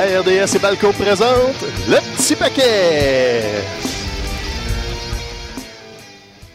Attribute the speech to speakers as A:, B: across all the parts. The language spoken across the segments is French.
A: RDS et Balco présente le petit paquet.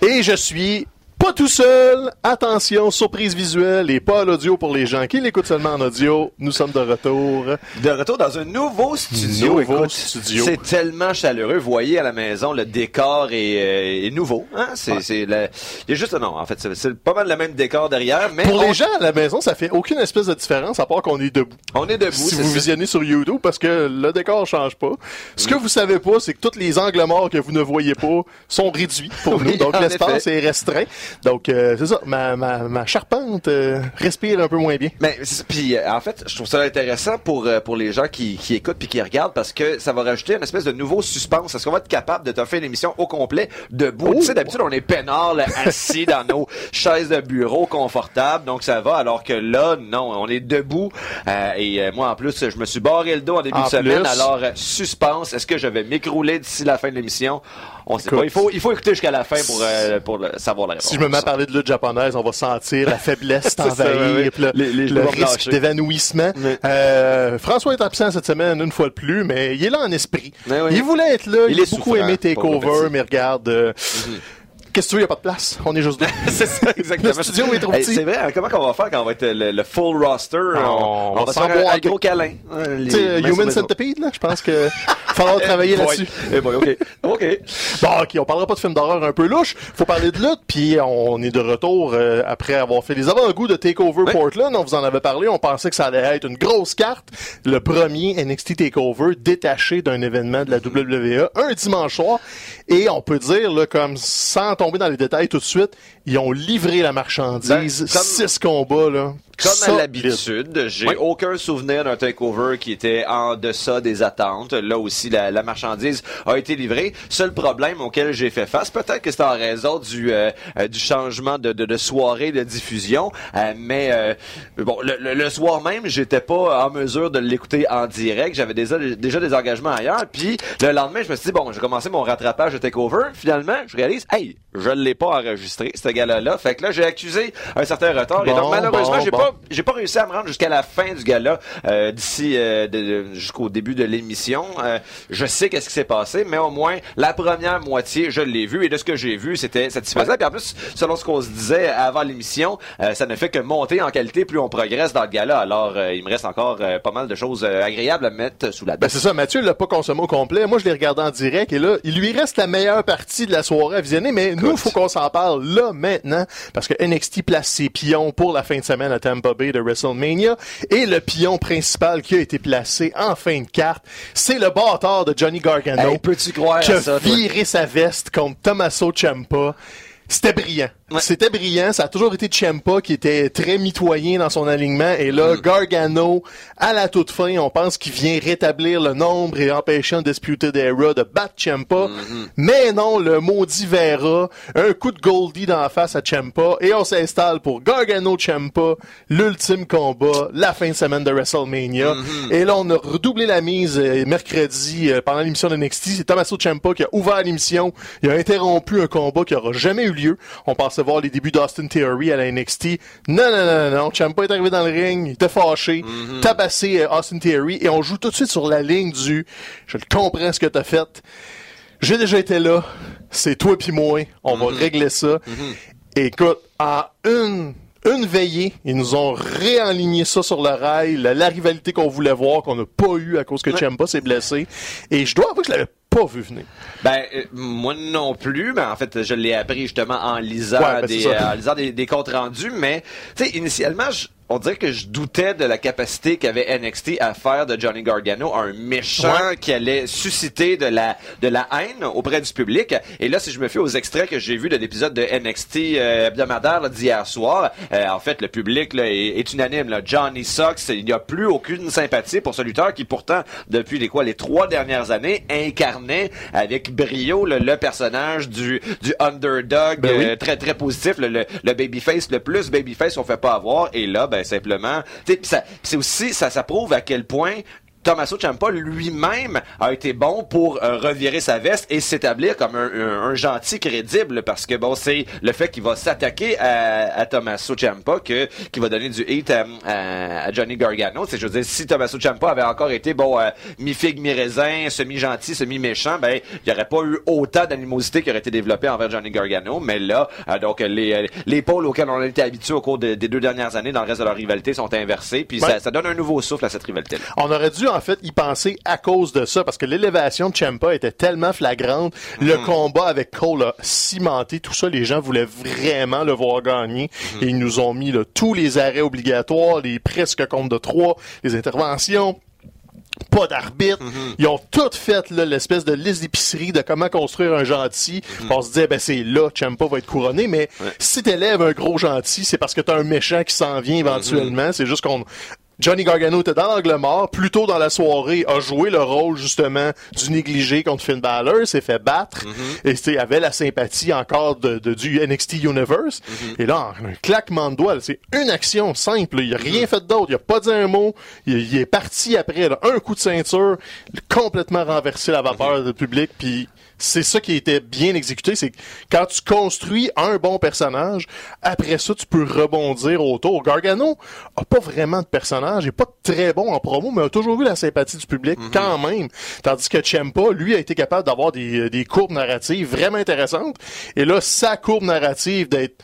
A: Et je suis pas tout seul. Attention, surprise visuelle et pas à l'audio pour les gens qui l'écoutent seulement en audio. Nous sommes de retour.
B: De retour dans un nouveau studio.
A: Nouveau
B: Écoute,
A: studio.
B: C'est tellement chaleureux. Vous voyez à la maison, le décor est, euh, est nouveau. Hein? C'est, c'est le- il y a juste non. En fait, c'est, c'est pas mal le même décor derrière, mais
A: Pour
B: on,
A: les gens à la maison, ça fait aucune espèce de différence à part qu'on est debout.
B: on est debout.
A: si
B: c'est
A: vous
B: ça.
A: visionnez sur YouTube parce que le décor change pas. Ce que vous savez pas, c'est que tous les angles morts que vous ne voyez pas sont réduits pour
B: Oui,
A: nous. Donc l'espace
B: effet.
A: est restreint. Donc euh, c'est ça. Ma, ma, ma charpente euh, respire un peu moins bien.
B: Mais puis euh, en fait, je trouve ça intéressant pour euh, pour les gens qui, qui écoutent puis qui regardent parce que ça va rajouter une espèce de nouveau suspense. Est-ce qu'on va être capable de te faire l'émission au complet debout?
A: Oh!
B: Tu sais, d'habitude on est peinard là, assis dans nos chaises de bureau confortables, donc ça va. Alors que là, non, on est debout. Euh, et euh, moi en plus, je me suis barré le dos en début
A: En
B: de semaine.
A: plus.
B: Alors suspense. Est-ce que je vais m'écrouler d'ici la fin de l'émission? On sait
A: Écoute.
B: pas. Il faut il faut écouter jusqu'à la fin pour euh, pour le- savoir la réponse.
A: Si je me mets à parler de lutte japonaise, on va sentir la faiblesse t'envahir, le,
B: les- les
A: le risque d'évanouissement. Euh, François est absent cette semaine une fois de plus, mais il est là en esprit. Il voulait être là, il,
B: Il
A: a beaucoup aimé Takeover, mais regarde, euh, qu'est-ce que tu veux, il n'y a pas de place. On est juste deux.
B: c'est ça, exactement.
A: Le studio est trop
B: Hey,
A: petit.
B: C'est vrai, hein, comment qu'on va faire quand on va être le, le full roster?
A: On va
B: va se faire un, un gros câlin. Euh, les
A: Tu sais, Human. Centipede, là, je pense que falloir travailler
B: Eh boy.
A: là-dessus.
B: Eh boy, ok. Ok.
A: Bon, ok, on parlera pas de films d'horreur un peu louche. Faut parler de lutte, puis on est de retour euh, après avoir fait les avant-goûts de Takeover
B: Oui.
A: Portland. On vous en avait parlé. On pensait que ça allait être une grosse carte. Le premier NXT Takeover détaché d'un événement de la WWE un dimanche soir. Et on peut dire, là, comme sans tomber dans les détails tout de suite, ils ont livré la marchandise.
B: Ben, comme-
A: Six combats, là.
B: Comme à l'habitude, j'ai
A: Oui.
B: aucun souvenir d'un takeover qui était en deçà des attentes. Là aussi, la, la marchandise a été livrée. Seul problème auquel j'ai fait face, peut-être que c'est en raison du euh, euh, du changement de, de, de soirée de diffusion, euh, mais euh, bon, le, le- le soir même, j'étais pas en mesure de l'écouter en direct. J'avais déjà déjà des engagements ailleurs. Puis le lendemain, je me suis dit bon, j'ai commencé mon rattrapage de takeover. Finalement, je réalise, hey, je l'ai pas enregistré ce gala-là. Fait que là, j'ai accusé un certain retard. et donc malheureusement,
A: bon,
B: j'ai
A: bon.
B: pas j'ai pas réussi à me rendre jusqu'à la fin du gala euh, d'ici euh, jusqu'au début de l'émission. Euh, je sais qu'est-ce qui s'est passé, mais au moins la première moitié, je l'ai vu et de ce que j'ai vu, c'était satisfaisant. Puis en plus, selon ce qu'on se disait avant l'émission, ça ne fait que monter en qualité plus on progresse dans le gala. Alors, il me reste encore pas mal de choses agréables à mettre sous la
A: Ben
B: dent.
A: c'est ça, Mathieu l'a pas consommé au complet. Moi, je l'ai regardé en direct et là, il lui reste la meilleure partie de la soirée à visionner, mais nous, il faut qu'on s'en parle là, maintenant, parce que NXT place ses pions pour la fin de semaine à Tampa Bay de WrestleMania et le pion principal qui a été placé en fin de carte, c'est le bâtard de Johnny Gargano
B: Hey, peux-tu croire
A: qui a
B: ça,
A: viré sa veste contre Tommaso Ciampa. C'était brillant.
B: Ouais.
A: C'était brillant. Ça a toujours été Ciampa qui était très mitoyen dans son alignement. Et là,
B: Mm.
A: Gargano, à la toute fin, on pense qu'il vient rétablir le nombre et empêcher un Disputed Era de battre Ciampa.
B: Mm-hmm.
A: Mais non, le maudit Vera, un coup de Goldie dans la face à Ciampa. Et on s'installe pour Gargano Ciampa, l'ultime combat, la fin de semaine de WrestleMania.
B: Mm-hmm.
A: Et là, on a redoublé la mise euh, mercredi euh, pendant l'émission de NXT. C'est Tommaso Ciampa qui a ouvert l'émission. Il a interrompu un combat qui aura jamais eu lieu. On pensait voir les débuts d'Austin Theory à la NXT. Non, non, non, non, non. Ciampa est arrivé dans le ring, il était fâché, tabassé euh, Austin Theory et on joue tout de suite sur la ligne du « je comprends ce que t'as fait, j'ai déjà été là, c'est toi pis moi, on va régler ça. Écoute, en une une veillée, ils nous ont réaligné ça sur le rail, la, la rivalité qu'on voulait voir, qu'on n'a pas eu à cause que Ciampa s'est blessé. Et je dois avouer que je l'avais pas vu venir.
B: Ben euh, moi non plus, mais en fait je l'ai appris justement en lisant
A: Ouais, ben,
B: des euh, en lisant des, des comptes rendus, mais tu sais initialement je- on dirait que je doutais de la capacité qu'avait NXT à faire de Johnny Gargano un méchant
A: Ouais.
B: qui allait susciter de la de la haine auprès du public. Et là, si je me fie aux extraits que j'ai vus de l'épisode de NXT euh, hebdomadaire d'hier soir, euh, en fait, le public là, est, est unanime. Là. Johnny Sox, il n'y a plus aucune sympathie pour ce lutteur qui, pourtant, depuis les quoi les trois dernières années, incarnait avec brio là, le personnage du du underdog
A: Ben oui.
B: euh, très très positif, le, le, le babyface, le plus babyface qu'on fait pas avoir. Et là, ben simplement, ça- pis c'est aussi ça, ça prouve à quel point Tommaso Ciampa lui-même a été bon pour euh, revirer sa veste et s'établir comme un, un, gentil crédible parce que bon c'est le fait qu'il va s'attaquer à, à Tommaso Ciampa que qui va donner du hit à, à, Johnny Gargano. C'est je veux dire si Tommaso Ciampa avait encore été bon euh, mi figue mi raisin, semi gentil, semi méchant, ben il n'y aurait pas eu autant d'animosité qui aurait été développée envers Johnny Gargano. Mais là euh, donc les les pôles auxquels on a été habitué au cours des deux dernières années dans le reste de leur rivalité sont inversés puis ça, ça donne un nouveau souffle à cette rivalité. -là.
A: On aurait dû en fait y penser à cause de ça parce que l'élévation de Champa était tellement flagrante. Le mm. combat avec Cole a cimenté tout ça. Les gens voulaient vraiment le voir gagner mm. et ils nous ont mis tous les arrêts obligatoires, les presque comptes de trois, les interventions pas d'arbitre. Mm-hmm. Ils ont tout fait l'espèce de liste d'épicerie de comment construire un gentil. On se disait ben c'est là, Champa va être couronné, mais si t'élèves un gros gentil, c'est parce que t'as un méchant qui s'en vient éventuellement. C'est juste qu'on Johnny Gargano était dans l'angle mort, plus tôt dans la soirée, a joué le rôle justement du négligé contre Finn Balor, s'est fait battre, mm-hmm. et avait la sympathie encore de, du NXT Universe. Mm-hmm. Et là, un claquement de doigts, c'est une action simple, il a rien mm-hmm. fait d'autre, il a pas dit un mot, il, est parti après, un coup de ceinture, complètement renversé la vapeur du public, puis c'est ça qui était bien exécuté, c'est quand tu construis un bon personnage, après ça, tu peux rebondir autour. Gargano a pas vraiment de personnage, il est pas très bon en promo, mais a toujours eu la sympathie du public mhm. quand même. Tandis que Champa, lui, a été capable d'avoir des, des courbes narratives vraiment intéressantes. Et là, sa courbe narrative d'être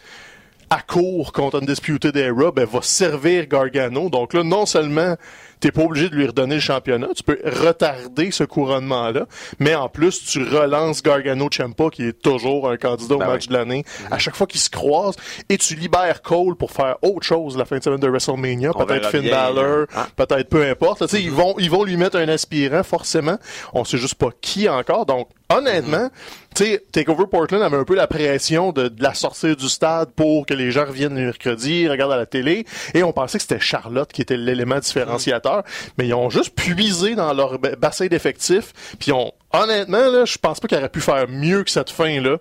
A: à court contre Undisputed Era, ben, va servir Gargano. Donc là, non seulement t'es pas obligé de lui redonner le championnat. Tu peux retarder ce couronnement-là, mais en plus, tu relances Gargano Ciampa, qui est toujours un candidat au ben match de l'année, à chaque fois qu'ils se croisent, et tu libères Cole pour faire autre chose la fin de semaine de WrestleMania, peut-être Finn Balor, hein. peut-être peu importe. Tu sais, ils vont, ils vont lui mettre un aspirant, forcément. On sait juste pas qui encore, donc honnêtement, tu sais, Takeover Portland avait un peu la pression de, la sortie du stade pour que les gens reviennent le mercredi, regardent à la télé, et on pensait que c'était Charlotte qui était l'élément différenciateur, mais ils ont juste puisé dans leur bassin d'effectifs, puis ont, honnêtement, là, je pense pas qu'ils auraient pu faire mieux que cette fin-là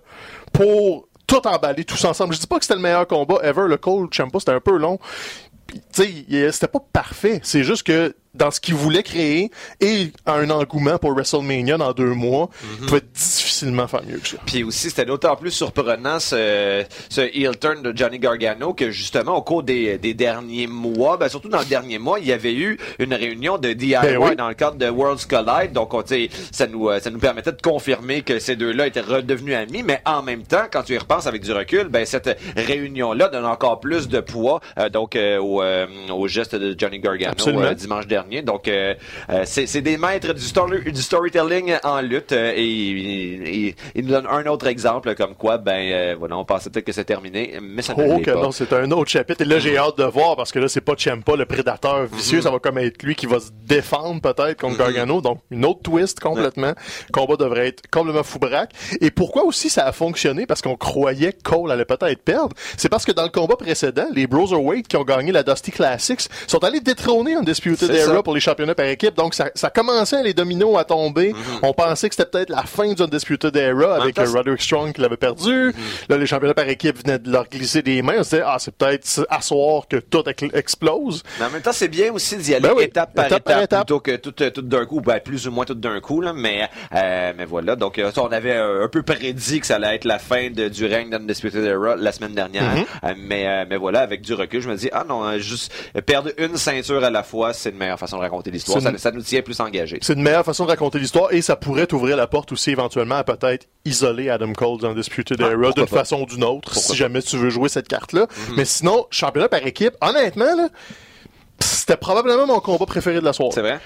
A: pour tout emballer tous ensemble. Je dis pas que c'était le meilleur combat ever, le Cole Champa, c'était un peu long. Tu sais, c'était pas parfait. C'est juste que dans ce qu'il voulait créer et un engouement pour WrestleMania dans deux mois, mm peut difficilement faire mieux que ça.
B: Puis aussi, c'était d'autant plus surprenant ce, ce heel turn de Johnny Gargano que justement au cours des, des derniers mois, ben surtout dans le dernier mois, il y avait eu une réunion de DIY ben dans le cadre de Worlds Collide. Donc, on, ça nous euh, ça nous permettait de confirmer que ces deux-là étaient redevenus amis, mais en même temps, quand tu y repenses avec du recul, ben cette réunion-là donne encore plus de poids euh, donc euh, au, au geste de Johnny Gargano dimanche dernier donc, euh, euh, c'est des maîtres du, story, du storytelling en lutte euh, et ils nous donnent un autre exemple comme quoi, ben voilà, on pensait peut-être que c'est terminé, mais ça
A: oh,
B: que
A: non, c'est un autre chapitre. Et là, j'ai hâte de voir parce que là, c'est pas Ciampa, le prédateur vicieux, mm-hmm. ça va comme être lui qui va se défendre peut-être contre mm-hmm. Gargano. Donc, une autre twist complètement. Le combat devrait être complètement foubraque. Et pourquoi aussi ça a fonctionné? Parce qu'on croyait que Cole allait peut-être perdre. C'est parce que dans le combat précédent, les Broserweight qui ont gagné la Dusty Classics sont allés détrôner Undisputed Era pour les championnats par équipe. Donc, ça, ça commençait les dominos à tomber. Mhm. On pensait que c'était peut-être la fin du Undisputed Era avec Roderick Strong qui l'avait perdu. Mhm. Là, les championnats par équipe venaient de leur glisser des mains. On se disait, ah, c'est peut-être à soir que tout explose.
B: Mais en même temps, c'est bien aussi d'y aller ben étape, par étape, plutôt que tout, tout d'un coup, ben, plus ou moins tout d'un coup, là, mais, euh, mais voilà. Donc, euh, on avait un, peu prédit que ça allait être la fin de, du règne d'Undisputed Era la semaine dernière. Mhm. Euh, mais, mais voilà, avec du recul, je me dis, ah non, juste perdre une ceinture à la fois, c'est une meilleure façon de raconter l'histoire. Ça, nous tient plus engagés.
A: C'est une meilleure façon de raconter l'histoire et ça pourrait t'ouvrir la porte aussi éventuellement à peut-être isoler Adam Cole dans Disputed ah, Era d'une façon ou d'une autre si jamais tu veux jouer cette carte-là. Mhm. Mais sinon, championnat par équipe, honnêtement, là, c'était probablement mon combat préféré de la soirée.
B: C'est vrai?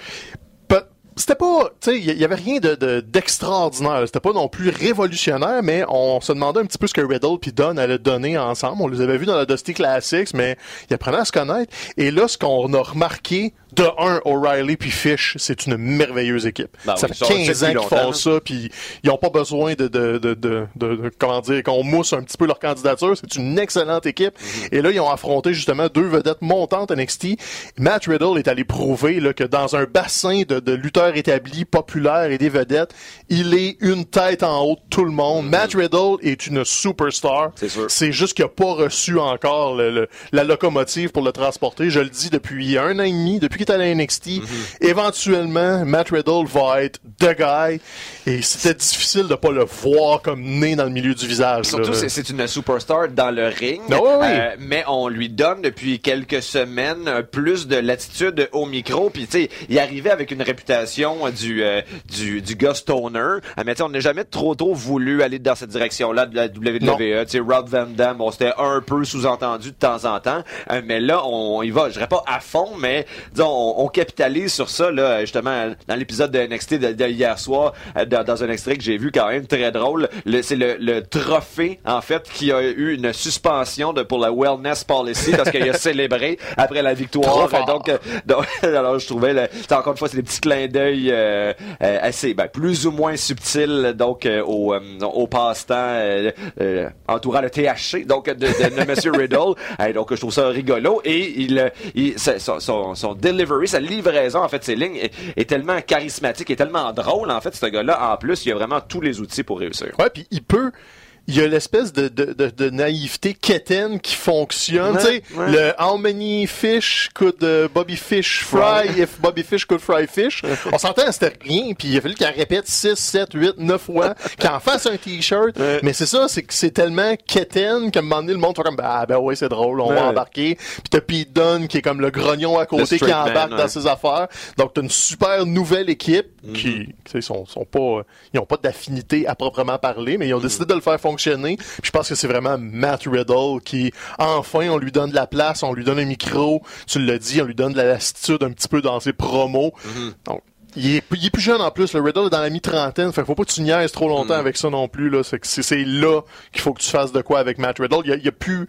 A: c'était pas, tu sais, il y, avait rien de d'extraordinaire. c'était pas non plus révolutionnaire, mais on se demandait un petit peu ce que Riddle puis Dunn allaient donner ensemble. On les avait vus dans la Dusty Classics, mais ils apprenaient à se connaître. Et là, ce qu'on a remarqué de un, O'Reilly puis Fish, c'est une merveilleuse équipe. Ben ça fait 15 ans qu'ils font ça, puis ils ont pas besoin de, de, de, de, de comment dire, qu'on mousse un petit peu leur candidature. C'est une excellente équipe. Mhm. Et là, ils ont affronté justement deux vedettes montantes NXT. Matt Riddle est allé prouver là, que dans un bassin de, de lutteurs établis, populaires et des vedettes, il est une tête en haut de tout le monde. Mhm. Matt Riddle est une superstar. C'est juste qu'il a pas reçu encore le, la locomotive pour le transporter. Je le dis depuis un an et demi, depuis est à la NXT. Éventuellement, Matt Riddle va être the guy. Et c'était difficile de pas le voir comme né dans le milieu du visage.
B: Surtout, c'est- une superstar dans le ring.
A: Ah oui, oui.
B: Euh, mais on lui donne depuis quelques semaines euh, plus de latitude au micro. Puis, tu sais, il arrivait avec une réputation euh, du, euh, du, du gars stoner. Euh, mais on n'a jamais trop, trop voulu aller dans cette direction-là de la WWE. Tu sais, Rob Van Dam, bon, c'était un peu sous-entendu de temps en temps. Euh, mais là, on y va, je dirais pas à fond, mais disons, on, on capitalise sur ça, là, justement, dans l'épisode de NXT de, de hier soir, euh, dans, dans un extrait que j'ai vu quand même très drôle. Le- C'est le, le trophée, en fait, qui a eu une suspension de, pour la wellness policy parce qu'il a célébré après la victoire. Donc, euh, donc, alors je trouvais, le- encore une fois, c'est des petits clins d'œil euh, euh, assez, ben, plus ou moins subtils, donc euh, au, au passe-temps entourant le THC, donc de, de, de Monsieur Riddle. Donc je trouve ça rigolo et il, il son, son delivery, sa livraison en fait, ses lignes est, tellement charismatique, est tellement drôle en fait, ce gars-là. En plus, il a vraiment tous les outils pour réussir.
A: Ouais, puis il peut. Il y a l'espèce de, de, de, de naïveté quétaine qui fonctionne.
B: Ouais,
A: tu sais,
B: ouais.
A: le How many fish could uh, Bobby Fish fry if Bobby Fish could fry fish? On s'entend, c'était rien, puis il a fallu qu'il en répète 6, 7, 8, 9 fois, qu'il en fasse un t-shirt.
B: Ouais.
A: Mais c'est ça, c'est que c'est tellement quétaine qu'à un moment donné, le monde fait comme, ah ben ouais, c'est drôle, on va
B: Ouais.
A: embarquer. Puis t'as Pete Dunne qui est comme le grognon à côté qui embarque
B: man,
A: dans
B: ouais.
A: ses affaires. Donc t'as une super nouvelle équipe
B: Mhm.
A: qui, tu sais, sont, sont pas, euh, ils ont pas d'affinité à proprement parler, mais ils ont
B: Mhm.
A: décidé de le faire fonctionner. Puis je pense que c'est vraiment Matt Riddle qui, enfin, on lui donne de la place, on lui donne un micro. Tu l'as dit, on lui donne de la lassitude un petit peu dans ses promos.
B: Mhm.
A: Donc, il est, il est plus jeune en plus. Le Riddle est dans la mi-trentaine. Fait faut pas que tu niaises trop longtemps
B: Mhm.
A: avec ça non plus. Là. C'est, là qu'il faut que tu fasses de quoi avec Matt Riddle. Il y a, il y a plus...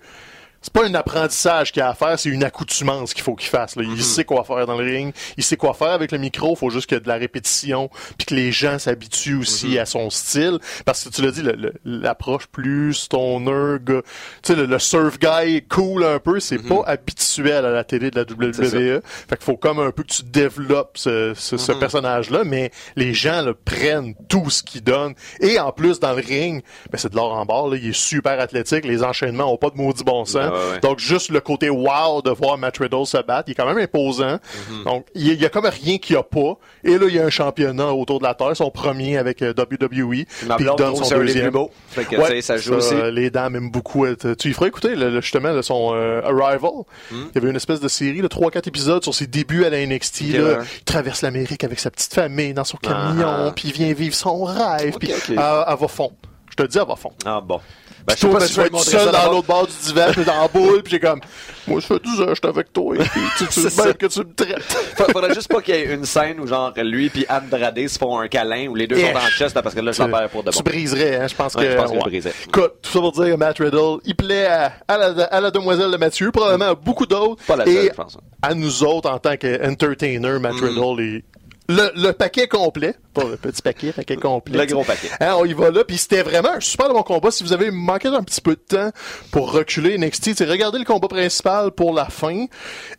A: C'est pas un apprentissage qu'il a à faire, c'est une accoutumance qu'il faut qu'il fasse. Là. Il sait quoi faire dans le ring, il sait quoi faire avec le micro, il faut juste qu'il y ait de la répétition, puis que les gens s'habituent aussi à son style. Parce que tu l'as dit, l'approche plus stoner, tu sais, le, le surf guy cool un peu, c'est pas habituel à la télé de la WWE. Fait qu'il faut comme un peu que tu développes ce, ce, ce personnage-là, mais les gens le prennent tout ce qu'il donne. Et en plus, dans le ring, ben, c'est de l'or en barre, là, il est super athlétique, les enchaînements ont pas de maudit bon sens.
B: Ouais.
A: Donc, juste le côté wow de voir Matt Riddle se battre, il est quand même imposant.
B: Mhm.
A: Donc, il y, a- comme rien qu'il n'y a pas. Et là, il y a un championnat autour de la Terre, son premier avec euh, WWE. Puis il donne son deuxième.
B: Fait que,
A: Ouais,
B: ça joue aussi.
A: euh, Les dames aiment beaucoup. être- Tu y ferais écouter le- justement le- son euh, Arrival.
B: Hmm.
A: Il y avait une espèce de série, de 3-4 épisodes sur ses débuts à la NXT.
B: Ok,
A: là.
B: ouais.
A: Il traverse l'Amérique avec sa petite famille dans son camion,
B: Ah.
A: puis il vient vivre son rêve.
B: Ok,
A: puis
B: ok.
A: elle, elle va fond. Je te dis, elle va fond.
B: Ah bon. Ben,
A: Puis toi, ben, tu vas être seul dans l'autre bord du divan, puis dans la boule, puis j'ai comme, moi, je fais 12 heures, je suis avec toi, et puis tu, tu bien que tu me traites.
B: Fa- Faudrait juste pas qu'il y ait une scène où genre lui puis Andrade se font un câlin où les deux
A: Eh,
B: sont en chest parce que là je perds pour de
A: Tu
B: bon.
A: briserais, hein, je pense
B: Ouais,
A: que.
B: je pense que je
A: ouais.
B: briserais.
A: Écoute, tout ça pour dire que Matt Riddle, il plaît à, à la, à la demoiselle de Mathieu, probablement à beaucoup d'autres.
B: Pas la
A: et
B: seule, je pense.
A: à nous autres, en tant qu'entertainer, Matt
B: Mm.
A: Riddle est le, le paquet complet, pas le petit paquet, paquet complet.
B: Le gros paquet.
A: Hein, on y va là, puis c'était vraiment un super bon combat. Si vous avez manqué un petit peu de temps pour reculer NXT, c'est regardez le combat principal pour la fin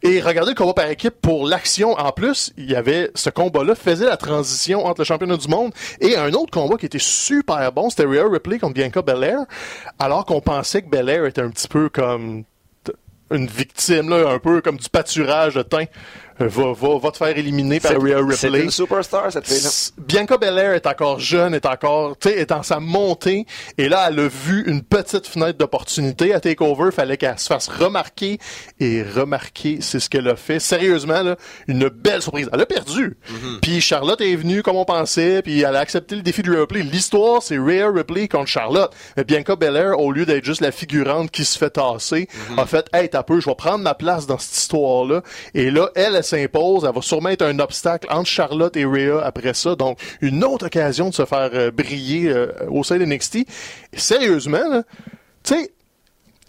A: et regardez le combat par équipe pour l'action. En plus, il y avait ce combat-là faisait la transition entre le championnat du monde et un autre combat qui était super bon, c'était Rhea Ripley contre Bianca Belair, alors qu'on pensait que Belair était un petit peu comme une victime là, un peu comme du pâturage de teint. Va, va, va te faire éliminer par
B: C'est-
A: Rhea
B: C'est
A: Ripley.
B: une superstar cette fille-là.
A: S- Bianca Belair est encore jeune, est encore, tu sais, est en sa montée. Et là, elle a vu une petite fenêtre d'opportunité à Takeover. Fallait qu'elle se fasse remarquer. Et remarquer, c'est ce qu'elle a fait. Sérieusement, là, une belle surprise. Elle a perdu. Puis Charlotte est venue comme on pensait. Puis elle a accepté le défi de Rhea Ripley. L'histoire, c'est Rhea Ripley contre Charlotte. Mais Bianca Belair, au lieu d'être juste la figurante qui se fait tasser, a fait, hey, t'as peu, je vais prendre ma place dans cette histoire-là. Et là, elle, elle s'impose. Elle va sûrement être un obstacle entre Charlotte et Rhea après ça. Donc, une autre occasion de se faire euh, briller euh, au sein de NXT. Sérieusement, tu sais,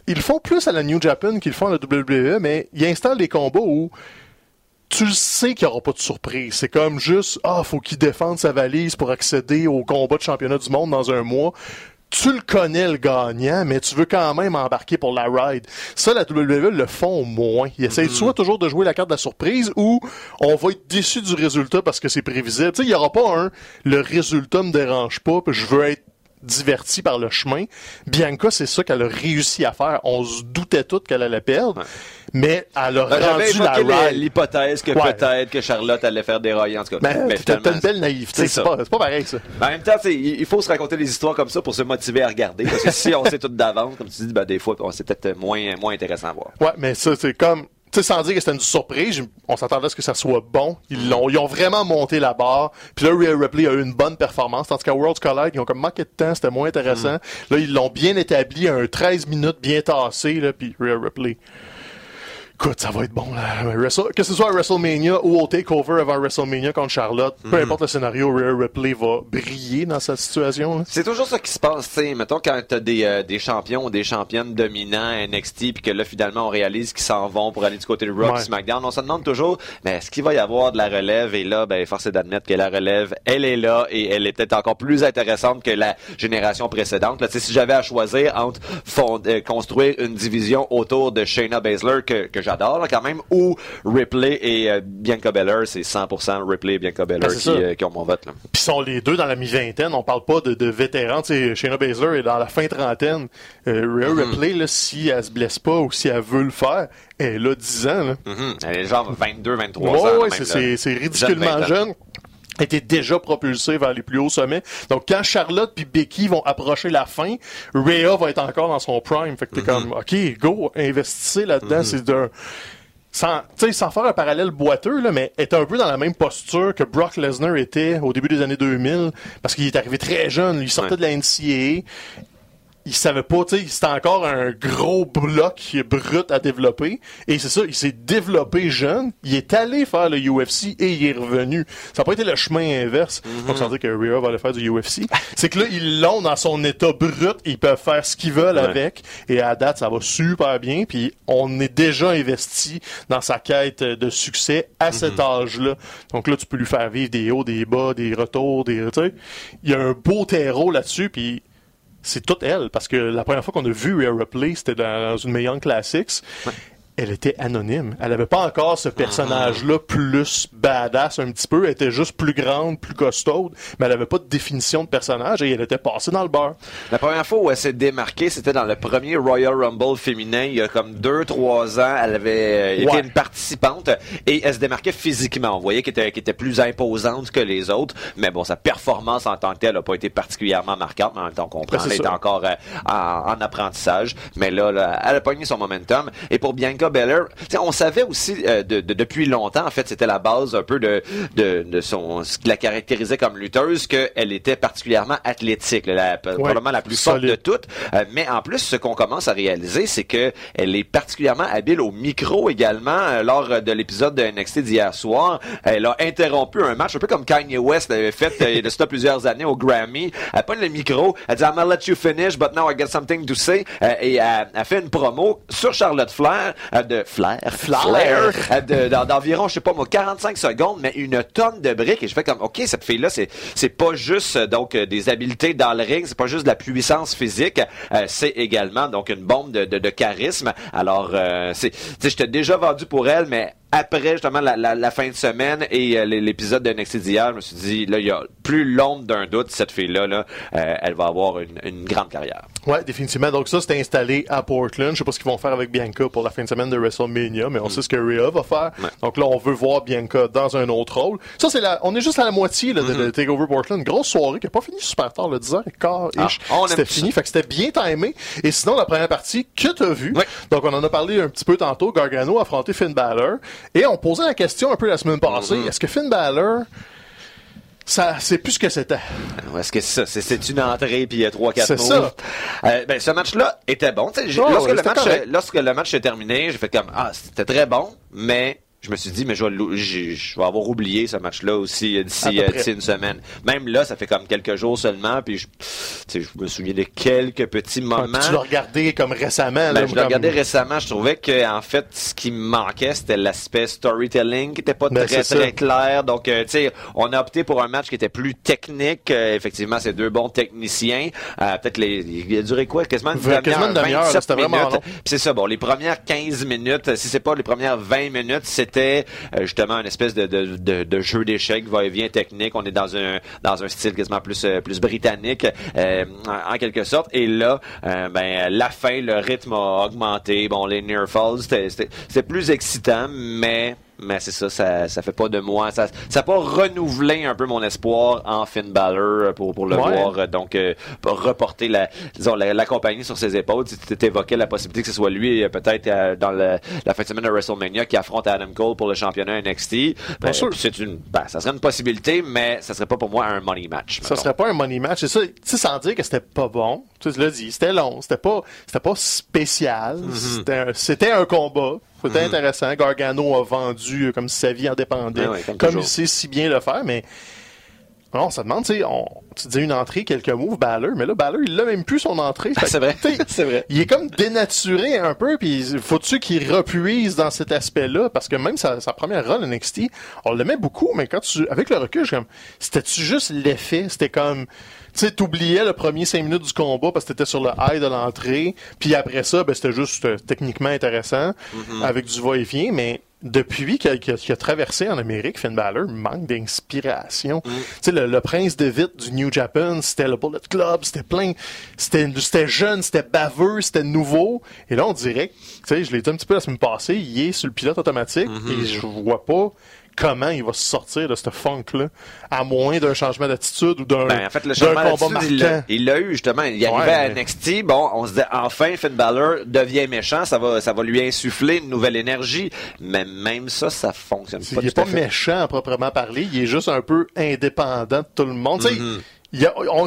A: ils font plus à la New Japan qu'ils font à la WWE, mais ils installent des combats où tu le sais qu'il n'y aura pas de surprise. C'est comme juste, ah, faut qu'il défende sa valise pour accéder au combat de championnat du monde dans un mois. Tu le connais, le gagnant, mais tu veux quand même embarquer pour la ride. Ça, la WWE le font moins. Ils essayent soit toujours de jouer la carte de la surprise ou on va être déçu du résultat parce que c'est prévisible. Tu sais, il n'y aura pas un, le résultat me dérange pas, puis je veux être diverti par le chemin. Bianca, c'est ça qu'elle a réussi à faire. On se doutait toutes qu'elle allait perdre, mais elle a
B: Ben,
A: rendu la
B: l'hypothèse que
A: Ouais.
B: peut-être que Charlotte allait faire dérailler, en tout cas.
A: Ben,
B: Mais
A: t'as une belle naïveté.
B: c'est
A: pas, pas pareil, ça.
B: Mais en même temps, il faut se raconter des histoires comme ça pour se motiver à regarder. Parce que si on sait tout d'avance, comme tu dis, ben, des fois, on- c'est peut-être moins, moins intéressant à voir.
A: Ouais, mais ça, c'est comme, sais, sans dire que c'était une surprise, on s'attendait à ce que ça soit bon. Ils l'ont, ils ont vraiment monté la barre. Puis là, Rhea Ripley a eu une bonne performance, tandis qu'à World's Collide, ils ont comme manqué de temps, c'était moins intéressant. Là, ils l'ont bien établi, un 13 minutes bien tassé, là, puis Rhea Ripley. Écoute, ça va être bon, là. Que ce soit à WrestleMania ou au TakeOver avant WrestleMania contre Charlotte, peu importe le scénario, Rhea Ripley va briller dans cette situation.
B: C'est toujours ça qui se passe, tu sais. Mettons, quand t'as des, euh, des champions ou des championnes dominants à NXT, puis que là, finalement, on réalise qu'ils s'en vont pour aller du côté de Raw
A: Ouais.
B: SmackDown, on se demande toujours, mais est-ce qu'il va y avoir de la relève? Et là, ben, force est d'admettre que la relève, elle est là et elle est peut-être encore plus intéressante que la génération précédente. Là, si j'avais à choisir entre fond- euh, construire une division autour de Shayna Baszler, que, que j'adore, quand même, ou Ripley et euh, Bianca Belair, c'est 100% Ripley et Bianca Belair
A: Ben,
B: qui, euh, qui ont mon vote.
A: Puis sont les deux dans la mi-vingtaine. On parle pas de, de vétérans. Tu Shayna Baszler est dans la fin trentaine. Euh, Rhea
B: Mm-hmm.
A: Ripley, là, si elle se blesse pas ou si elle veut le faire, elle a 10 ans. Là.
B: Mhm. Elle est genre 22, 23
A: Ouais,
B: ans.
A: ouais, c'est- ridiculement
B: Jeune, 20 ans.
A: jeune. Était déjà propulsée vers les plus hauts sommets. Donc, quand Charlotte puis Becky vont approcher la fin, Rhea va être encore dans son prime. Fait que
B: Mm-hmm.
A: t'es comme, OK, go, investissez là-dedans. C'est d'un... Sans, tu sais, sans faire un parallèle boiteux, là, mais est un peu dans la même posture que Brock Lesnar était au début des années 2000, parce qu'il est arrivé très jeune. Il sortait
B: Ouais.
A: de la NCAA il savait pas, tu sais, c'était encore un gros bloc brut à développer. Et c'est ça, il s'est développé jeune, il est allé faire le UFC et il est revenu. Ça n'a pas été le chemin inverse. Donc, sans dire que Rhea va aller faire du UFC. c'est que là, ils l'ont dans son état brut, ils peuvent faire ce qu'ils veulent
B: Ouais.
A: avec. Et à date, ça va super bien. Puis on est déjà investi dans sa quête de succès à cet âge-là. Donc là, tu peux lui faire vivre des hauts, des bas, des retours, des, tu sais. Il y a un beau terreau là-dessus, puis c'est toute elle, parce que la première fois qu'on a vu Rhea Ripley, c'était dans une Young Classics. Elle était anonyme. Elle avait pas encore ce personnage-là plus badass un petit peu. Elle était juste plus grande, plus costaude, mais elle avait pas de définition de personnage et elle était passée dans le beurre.
B: La première fois où elle s'est démarquée, c'était dans le premier Royal Rumble féminin, il y a comme deux, trois ans. Elle avait euh, été
A: Ouais.
B: une participante et elle se démarquait physiquement. On voyait qu'elle était, qu'elle était plus imposante que les autres, mais bon, sa performance en tant que telle n'a pas été particulièrement marquante. Mais en même temps, on comprend,
A: Ben,
B: elle était encore euh, en, en apprentissage. Mais là, là, elle a pogné son momentum. Et pour Bianca Belair, on savait aussi euh, de, de- depuis longtemps, en fait, c'était la base un peu de, de, de son, ce qui la caractérisait comme lutteuse, qu'elle était particulièrement athlétique, là, la, probablement la plus forte de toutes. Euh, mais en plus, ce qu'on commence à réaliser, c'est que elle est particulièrement habile au micro également. Euh, lors de l'épisode de NXT d'hier soir, elle a interrompu un match, un peu comme Kanye West l'avait fait il y a plusieurs années au Grammy. Elle prend le micro, elle dit I'm gonna let you finish, but now I got something to say. Et elle, elle fait une promo sur Charlotte Flair de Flair,
A: Flair.
B: euh, de- d'en- d'environ, je sais pas moi, 45 secondes, mais une tonne de briques. Et je fais comme, ok, cette fille-là, c'est c'est pas juste euh, donc euh, des habiletés dans le ring, c'est pas juste de la puissance physique, euh, c'est également donc une bombe de, de, de charisme. Alors, euh, c'est, sais, j'étais déjà vendu pour elle, mais après justement la, la, la fin de semaine et euh, l'épisode de NXT d'hier, je me suis dit, là, il y a plus l'ombre d'un doute, cette fille-là, là, euh, elle va avoir une, une grande carrière.
A: Ouais, définitivement. Donc ça, c'était installé à Portland. Je sais pas ce qu'ils vont faire avec Bianca pour la fin de semaine de WrestleMania, mais on sait ce que Rhea va faire.
B: Ouais.
A: Donc là, on veut voir Bianca dans un autre rôle. Ça, c'est la, on est juste à la moitié là, de, de TakeOver Portland. Grosse soirée qui a pas fini super tard, le 10h15-ish.
B: Ah,
A: c'était
B: ça.
A: fini. Fait que c'était bien timé. Et sinon, la première partie que t'as vue.
B: Ouais.
A: Donc on en a parlé un petit peu tantôt. Gargano a affronté Finn Balor. Et on posait la question un peu la semaine passée.
B: Mm-hmm.
A: Est-ce que Finn Balor, ça, c'est plus ce que c'était?
B: Est-ce que c'est ça? C'est- une entrée puis il y a trois, quatre
A: C'est
B: moves.
A: ça.
B: Euh, ben, ce match-là était bon.
A: Oh,
B: lorsque,
A: ouais,
B: le match, lorsque le match s'est terminé, j'ai fait comme, ah, c'était très bon, mais je me suis dit, mais je vais, je vais avoir oublié ce match-là aussi d'ici une semaine. Même là, ça fait comme quelques jours seulement, puis je, je me souviens de quelques petits moments.
A: tu l'as regardé comme récemment.
B: Ben,
A: là,
B: je l'ai
A: comme-
B: regardé récemment, je trouvais que en fait ce qui me manquait c'était l'aspect storytelling qui était pas
A: Ben,
B: très
A: c'est
B: très clair. Donc euh, tu sais, on a opté pour un match qui était plus technique. Euh, effectivement, c'est deux bons techniciens. Euh, peut-être les il a duré quoi? Quasiment une
A: Quasiment une demi-heure,
B: 27
A: c'était vraiment long.
B: C'est ça, bon, les premières 15 minutes, si c'est pas les premières 20 minutes, c'était c'était justement une espèce de, jeu d'échecs va-et-vient technique. On est dans un dans un style quasiment plus plus britannique en, quelque sorte. Et là, ben la fin, le rythme a augmenté. Bon, les near falls, c'était plus excitant, mais mais c'est ça, ça, ça fait pas de moi. Ça, ça pas renouvelé un peu mon espoir en Finn Balor pour, pour le voir. Euh, donc, euh, pour reporter la, disons, la, compagnie sur ses épaules. Tu évoquais la possibilité que ce soit lui, euh, peut-être dans la fin de semaine de WrestleMania, qui affronte Adam Cole pour le championnat NXT. Ben, c'est une, ben, ça serait une possibilité, mais ça serait pas pour moi un money match.
A: Ça serait pas un money match. C'est ça, tu sais, sans dire que c'était pas bon. Tu l'as dit, c'était long, c'était pas, c'était pas spécial. Mm-hmm. C'était un combat. C'était mhm. intéressant. Gargano a vendu comme si sa vie en dépendait, comme, il sait si bien le faire, mais on se demande, tu sais, tu disais une entrée, quelques moves, Baller, mais là, Baller, il l'a même plus son entrée.
B: c'est vrai. c'est vrai.
A: Il est comme dénaturé un peu, puis faut-tu qu'il repuise dans cet aspect-là, parce que même sa, première run NXT, on l'aimait beaucoup, mais quand tu, avec le recul, comme, c'était-tu juste l'effet? C'était comme, tu sais, t'oubliais le premier cinq minutes du combat parce que t'étais sur le high de l'entrée, puis après ça, ben, c'était juste euh, techniquement intéressant, mm-hmm. avec du va-et-vient, mais depuis qu'il a, traversé en Amérique, Finn Balor manque d'inspiration. Mm. Tu sais, le, prince de vite du New Japan, c'était le Bullet Club, c'était plein, c'était jeune, c'était baveux, c'était nouveau. Et là, on dirait, tu sais, je l'ai dit un petit peu la semaine passée, il est sur le pilote automatique mm-hmm. et je vois pas comment il va se sortir de ce funk-là, à moins d'un changement d'attitude ou d'un
B: ben, en fait, le changement combat Il l'a eu, justement. Il arrivait à NXT, bon, on se dit, enfin, Finn Balor devient méchant, ça va, ça va lui insuffler une nouvelle énergie. Mais même ça, ça fonctionne pas.
A: Il n'est pas méchant à proprement parler, il est juste un peu indépendant de tout le monde. Mm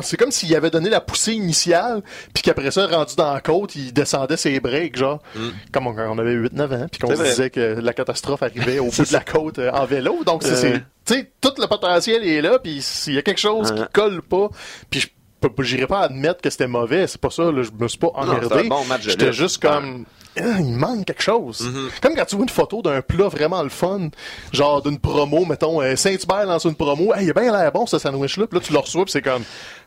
A: c'est comme s'il avait donné la poussée initiale, puis qu'après ça, rendu dans la côte, il descendait ses breaks, genre, mm. comme on, on avait 8-9 ans, puis qu'on se disait que la catastrophe arrivait au bout de la côte euh, en vélo. Donc, c'est, tu sais, tout le potentiel est là, puis s'il y a quelque chose qui colle pas, puis je j'irais pas admettre que c'était mauvais, c'est pas ça, là, je me suis pas emmerdé. J'étais juste comme, il manque quelque chose. Mm-hmm. Comme quand tu vois une photo d'un plat vraiment le fun, genre d'une promo, mettons, euh, Saint-Hubert lance une promo, hey, il a bien l'air bon ce sandwich-là, puis là tu le reçois, puis c'est comme...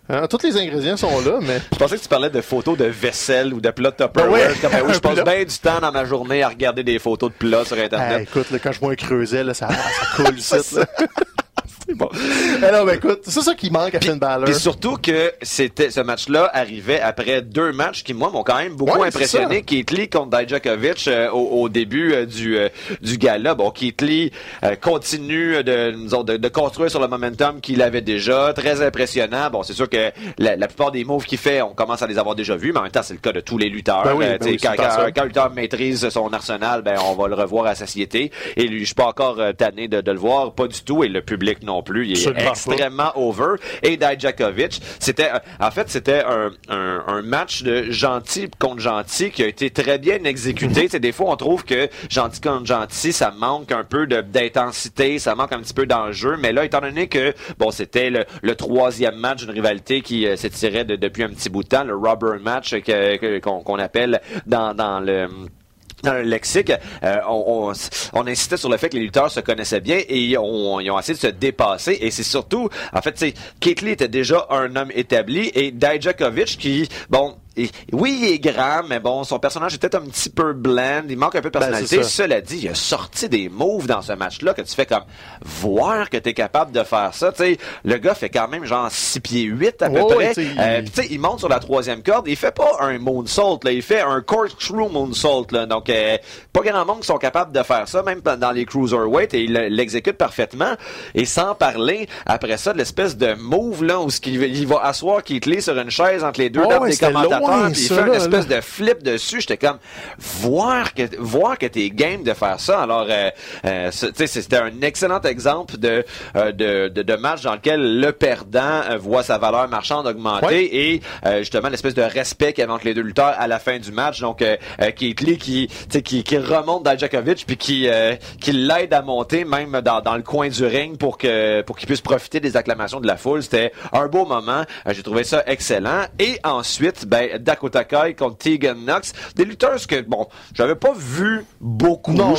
A: Hein, tous les ingrédients sont là, mais...
B: Je pensais que tu parlais de photos de vaisselle ou de plats Tupperware. Ben ouais, je passe bien du temps dans ma journée à regarder des photos de plats sur Internet.
A: écoute, quand je vois un creuset, là, ça, ça coule ici. bon. Alors, ben écoute, c'est ça qui manque à Finn Balor.
B: Et surtout que c'était ce match-là arrivait après deux matchs qui, moi, m'ont quand même beaucoup impressionné. Keith Lee contre Dijakovic euh, au, début euh, du, euh, du gala. Bon, Keith Lee continue de, de, de, construire sur le momentum qu'il avait déjà. Très impressionnant. Bon, c'est sûr que la, plupart des moves qu'il fait, on commence à les avoir déjà vus, mais en même temps, c'est le cas de tous les lutteurs. Ben ben quand, quand, un lutteur maîtrise son arsenal, ben on va le revoir à satiété. Et lui, je suis pas encore tanné de, de le voir, pas du tout, et le public non plus. Il est extrêmement over. Et Dijakovic, c'était, en fait, c'était un, un, un, match de gentil contre gentil qui a été très bien exécuté. C'est des fois, on trouve que gentil contre gentil, ça manque un peu d'intensité, ça manque un petit peu d'enjeu. Mais là, étant donné que, bon, c'était le, le troisième match d'une rivalité qui euh, s'étirait depuis un petit bout de temps, le rubber match qu'on appelle dans, dans le dans le lexique, euh, on, on, insistait sur le fait que les lutteurs se connaissaient bien et ils ont, essayé de se dépasser. Et c'est surtout, en fait, Kate Lee était déjà un homme établi et Dijakovic qui, bon, oui, il est grand, mais bon, son personnage est peut-être un petit peu bland. Il manque un peu de ben, personnalité. Cela dit, il a sorti des moves dans ce match-là que tu fais comme voir que tu es capable de faire ça. sais, le gars fait quand même genre 6 pieds 8 à peu près. Euh, il... il monte sur la troisième corde. Il fait pas un moonsault, là. Il fait un corkscrew moonsault, là. Donc, euh, pas grand monde qui sont capables de faire ça, même dans les cruiserweight, et il l'exécute parfaitement. Et sans parler, après ça, de l'espèce de move, là, où il va asseoir Keith Lee sur une chaise entre les deux oh, des commentateurs il fait une espèce de flip dessus. J'étais comme, voir que, voir que t'es game de faire ça. Alors, euh, euh, c'était un excellent exemple de, euh, de, de, de, match dans lequel le perdant euh, voit sa valeur marchande augmenter et justement l'espèce de respect qu'il y avait entre les deux lutteurs à la fin du match. Donc, euh, Keith Lee qui, qui, qui remonte Dajakovic puis qui, qui l'aide à monter même dans, dans le coin du ring pour que pour qu'il puisse profiter des acclamations de la foule. C'était un beau moment. J'ai trouvé ça excellent. Et ensuite, ben Dakota Kai contre Tegan Knox. Des lutteuses que, bon, j'avais pas vu beaucoup.
A: Non,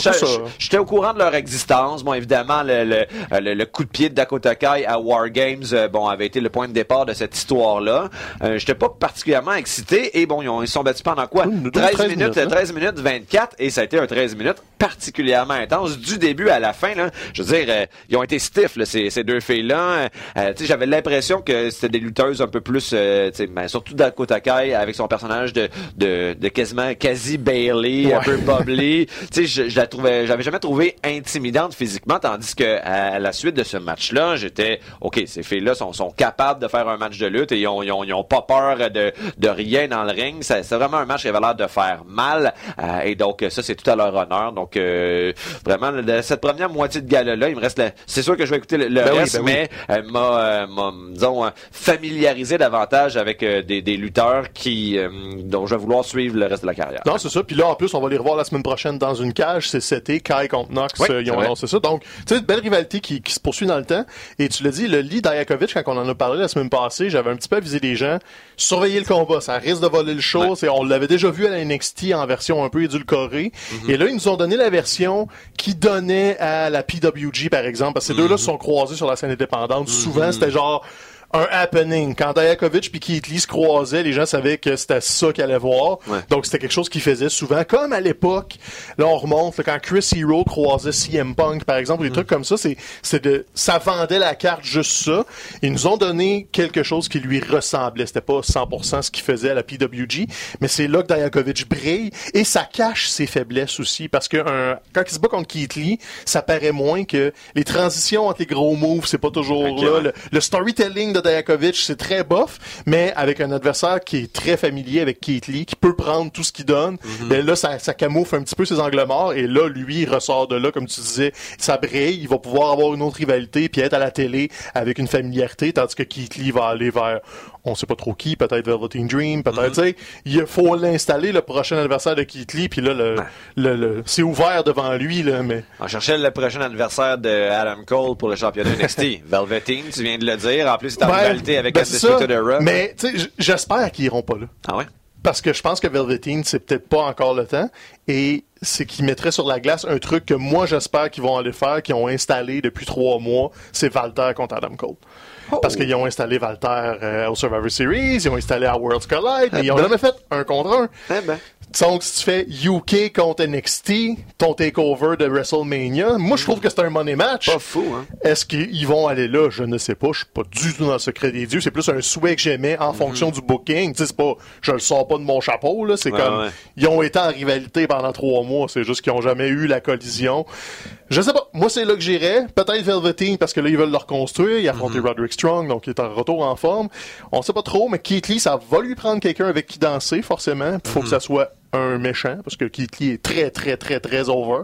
B: J'étais au courant de leur existence. Bon, évidemment, le, le, le- le coup de pied de Dakota Kai à War Games, euh, bon, avait été le point de départ de cette histoire-là. Euh, J'étais pas particulièrement excité. Et bon, ils, ont- ils sont battus pendant quoi?
A: Une, deux,
B: 13,
A: 13
B: minutes,
A: minutes, hein.
B: 13 minutes 24. Et ça a été un 13 minutes particulièrement intense du début à la fin. Là. Je veux dire, euh, ils ont été stiffs, là, ces, ces deux filles-là. Euh, tu sais, J'avais l'impression que c'était des lutteuses un peu plus, euh, ben, surtout Dakota Kai avec son personnage de, de, de quasiment quasi Bailey, un peu bubbly. tu sais, je, je la trouvais, j'avais jamais trouvé intimidante physiquement, tandis que à la suite de ce match-là, j'étais, ok, ces filles-là sont, sont capables de faire un match de lutte et ils ont, ils ont, ils ont pas peur de, de rien dans le ring. C'est vraiment un match qui avait l'air de faire mal. Euh, et donc, ça, c'est tout à leur honneur. Donc, euh, vraiment, de cette première moitié de gala-là, il me reste... la- C'est sûr que je vais écouter le, le
A: Ben oui,
B: reste,
A: ben oui.
B: mais euh, m'a, euh, m'a, disons, familiarisé davantage avec des, des lutteurs qui euh, dont je vais vouloir suivre le reste de la carrière.
A: Non, c'est ça. Puis là, en plus, on va les revoir la semaine prochaine dans une cage. C'est CT, Kai contre Knox.
B: Oui,
A: euh, ils
B: c'est
A: ont annoncé ça. Donc, tu sais, une belle rivalité qui, qui se poursuit dans le temps. Et tu l'as dit, le Lee Dajakovic, quand on en a parlé la semaine passée, j'avais un petit peu avisé les gens. Surveillez le combat. Ça risque de voler le show.
B: Ouais.
A: On l'avait déjà vu à la NXT en version un peu édulcorée.
B: Mhm.
A: Et là, ils nous ont donné la version qui donnait à la PWG, par exemple. Parce que ces
B: Mhm.
A: deux-là se sont croisés sur la scène indépendante. Souvent, c'était genre un happening. Quand Dajakovic puis Keith Lee se croisaient, les gens savaient que c'était ça qu'ils allaient voir.
B: Ouais.
A: Donc, c'était quelque chose qu'ils faisaient souvent. Comme à l'époque, là, on remonte, là, quand Chris Hero croisait CM Punk, par exemple, des trucs comme ça, c'est, c'est de, ça vendait la carte juste ça. Ils nous ont donné quelque chose qui lui ressemblait. C'était pas 100% ce qu'il faisait à la PWG, mais c'est là que Dajakovic brille et ça cache ses faiblesses aussi parce que un, quand il se bat contre Keith Lee, ça paraît moins que les transitions entre les gros moves, c'est pas toujours là.
B: ouais.
A: Le, le storytelling de Dajakovic, c'est très bof, mais avec un adversaire qui est très familier avec Keith Lee, qui peut prendre tout ce qu'il donne,
B: Mhm.
A: ben là, ça, ça camoufle un petit peu ses angles morts, et là, lui, il ressort de là, comme tu disais, ça brille, il va pouvoir avoir une autre rivalité, puis être à la télé avec une familiarité, tandis que Keith Lee va aller vers, on sait pas trop qui, peut-être Velveteen Dream, peut-être,
B: Mhm.
A: sais, il faut l'installer, le prochain adversaire de Keith Lee, puis là, le, le, le- c'est ouvert devant lui, là, mais...
B: On cherchait le prochain adversaire de Adam Cole pour le championnat NXT. Velveteen, tu viens de le dire. En plus, c'est en
A: Ouais,
B: rivalité avec
A: ben,
B: un
A: c'est ça.
B: de Raw.
A: Mais, tu sais, j'espère qu'ils iront pas là.
B: Ah ouais?
A: Parce que je pense que Velveteen, c'est peut-être pas encore le temps. Et c'est qu'ils mettraient sur la glace un truc que moi, j'espère qu'ils vont aller faire, qu'ils ont installé depuis trois mois, c'est Valter contre Adam Cole.
B: Oh.
A: Parce qu'ils ont installé Valter euh, au Survivor Series, ils ont installé à Worlds Collide, mais ils ont
B: ben.
A: jamais fait un contre un.
B: Eh ben.
A: Donc, si tu fais UK contre NXT, ton takeover de WrestleMania, moi, je trouve que c'est un money match.
B: Pas fou, hein?
A: Est-ce qu'ils vont aller là? Je ne sais pas. Je suis pas du tout dans le secret des dieux. C'est plus un souhait que j'aimais en fonction du booking. Tu sais, c'est pas, je le sors pas de mon chapeau, là. C'est
B: Ouais,
A: comme,
B: ouais.
A: ils ont été en rivalité pendant trois mois. C'est juste qu'ils ont jamais eu la collision. Je sais pas. Moi, c'est là que j'irais. Peut-être Velveteen, parce que là, ils veulent le reconstruire. Il a affronté Roderick Strong, donc il est en retour en forme. On sait pas trop, mais Keith Lee, ça va lui prendre quelqu'un avec qui danser, forcément. Il faut que ça soit un méchant, parce que Keith Lee est très, très, très, très over.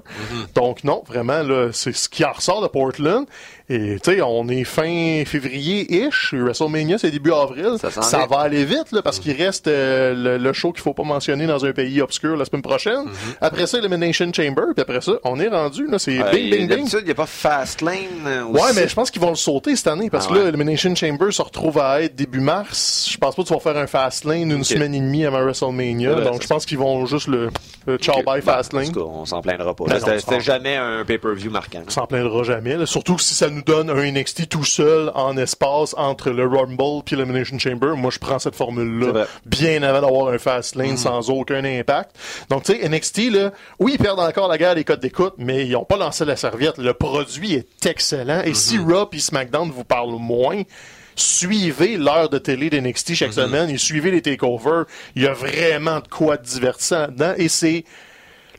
A: Donc, non, vraiment, là, c'est ce qui en ressort de Portland. Et, tu sais, on est fin février-ish. WrestleMania, c'est début avril.
B: Ça
A: va aller vite, là, parce qu'il reste euh, le, le show qu'il faut pas mentionner dans un pays obscur la semaine prochaine. Après ça, Elimination Chamber, puis après ça, on est rendu, là, c'est
B: Euh,
A: bing, bing, bing.
B: D'habitude, il n'y a pas Fastlane euh, aussi.
A: Ouais, mais je pense qu'ils vont le sauter cette année parce
B: Ah
A: que là,
B: ouais.
A: Elimination Chamber se retrouve à être début mars. Je pense pas qu'ils vont faire un Fastlane une semaine et demie avant WrestleMania.
B: Ouais,
A: donc je pense qu'ils vont juste le, le ciao
B: Ok.
A: bye Fastlane.
B: cas, on s'en plaindra pas.
A: Ben
B: C'était jamais un pay-per-view marquant.
A: On s'en plaindra jamais. là. Surtout si ça nous donne un NXT tout seul en espace entre le Rumble puis l'Elimination Chamber. Moi, je prends cette formule-là bien avant d'avoir un fast lane sans aucun impact. Donc, tu sais, NXT, là, oui, ils perdent encore la guerre des codes d'écoute, mais ils ont pas lancé la serviette. Le produit est excellent. Et si Raw et SmackDown vous parlent moins, suivez l'heure de télé d'NXT chaque semaine et suivez les takeovers. Il y a vraiment de quoi de divertissant là-dedans. Et c'est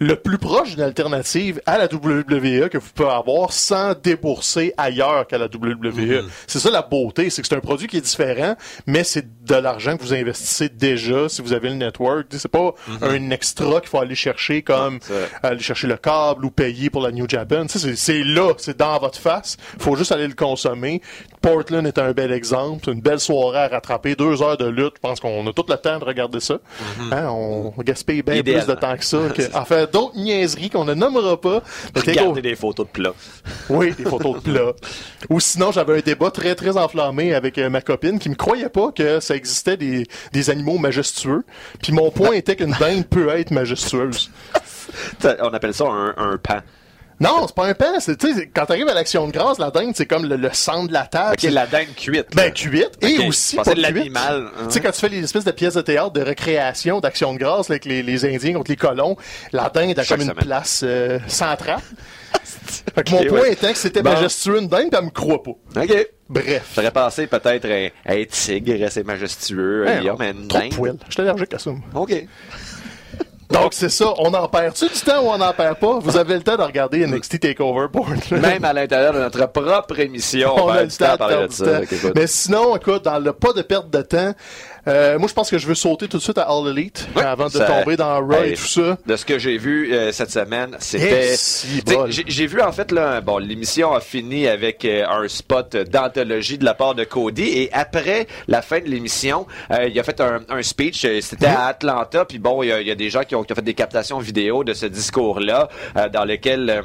A: le plus proche d'une alternative à la WWE que vous pouvez avoir sans débourser ailleurs qu'à la WWE. C'est ça la beauté, c'est que c'est un produit qui est différent, mais c'est de l'argent que vous investissez déjà si vous avez le network. C'est pas un extra qu'il faut aller chercher comme aller chercher le câble ou payer pour la New Japan. C'est là, c'est dans votre face. faut juste aller le consommer. Portland est un bel exemple. Une belle soirée à rattraper. Deux heures de lutte. Je pense qu'on a tout le temps de regarder ça. Hein, on gaspille bien plus de temps que ça. que- en fait, d'autres niaiseries qu'on ne nommera pas.
B: Regardez des photos de plats.
A: Oui, des photos de plats. Ou sinon, j'avais un débat très, très enflammé avec euh, ma copine qui me croyait pas que ça existait des, des animaux majestueux. Puis mon point était qu'une dinde peut être majestueuse.
B: On appelle ça un, un pan.
A: Non, c'est pas un pan. c'est- Quand t'arrives à l'action de grâce, la dinde, c'est comme le, le centre de la table.
B: Ok,
A: C'est-
B: la dinde cuite.
A: Ben, cuite. Et aussi, pas
B: de l'animal, hein.
A: Tu sais, quand tu fais les espèces de pièces de théâtre de récréation, d'action de grâce, avec les, les Indiens contre les colons, la dinde a
B: Chaque
A: comme une
B: semaine.
A: place euh, centrale. Fait que
B: Ok,
A: mon point
B: ouais.
A: était que c'était
B: Bon.
A: majestueux une dinde, puis elle me croit pas.
B: OK.
A: Bref.
B: J'aurais pensé peut-être un, un tigre, c'est majestueux, un
A: Hey,
B: lion, mais une
A: trop de
B: dinde.
A: poils. Je suis allergique à ça.
B: OK.
A: Donc, c'est ça. On en perd-tu du temps ou on n'en perd pas? Vous avez le temps de regarder NXT TakeOver Portland.
B: Même à l'intérieur de notre propre émission, on,
A: a
B: du temps à parler
A: perdre
B: de
A: du
B: ça.
A: Mais sinon, écoute, dans le pas de perte de temps, euh, moi, je pense que je veux sauter tout de suite à All Elite avant de
B: ça-
A: tomber dans Raw et tout ça.
B: De ce que j'ai vu euh, cette semaine, c'était.
A: Si.
B: J'ai vu en fait là, bon, l'émission a fini avec euh, un spot d'anthologie de la part de Cody et après la fin de l'émission, il a fait un, un speech. C'était à Atlanta, puis bon, il y, a- il y a des gens qui ont, qui ont fait des captations vidéo de ce discours-là, dans lequel.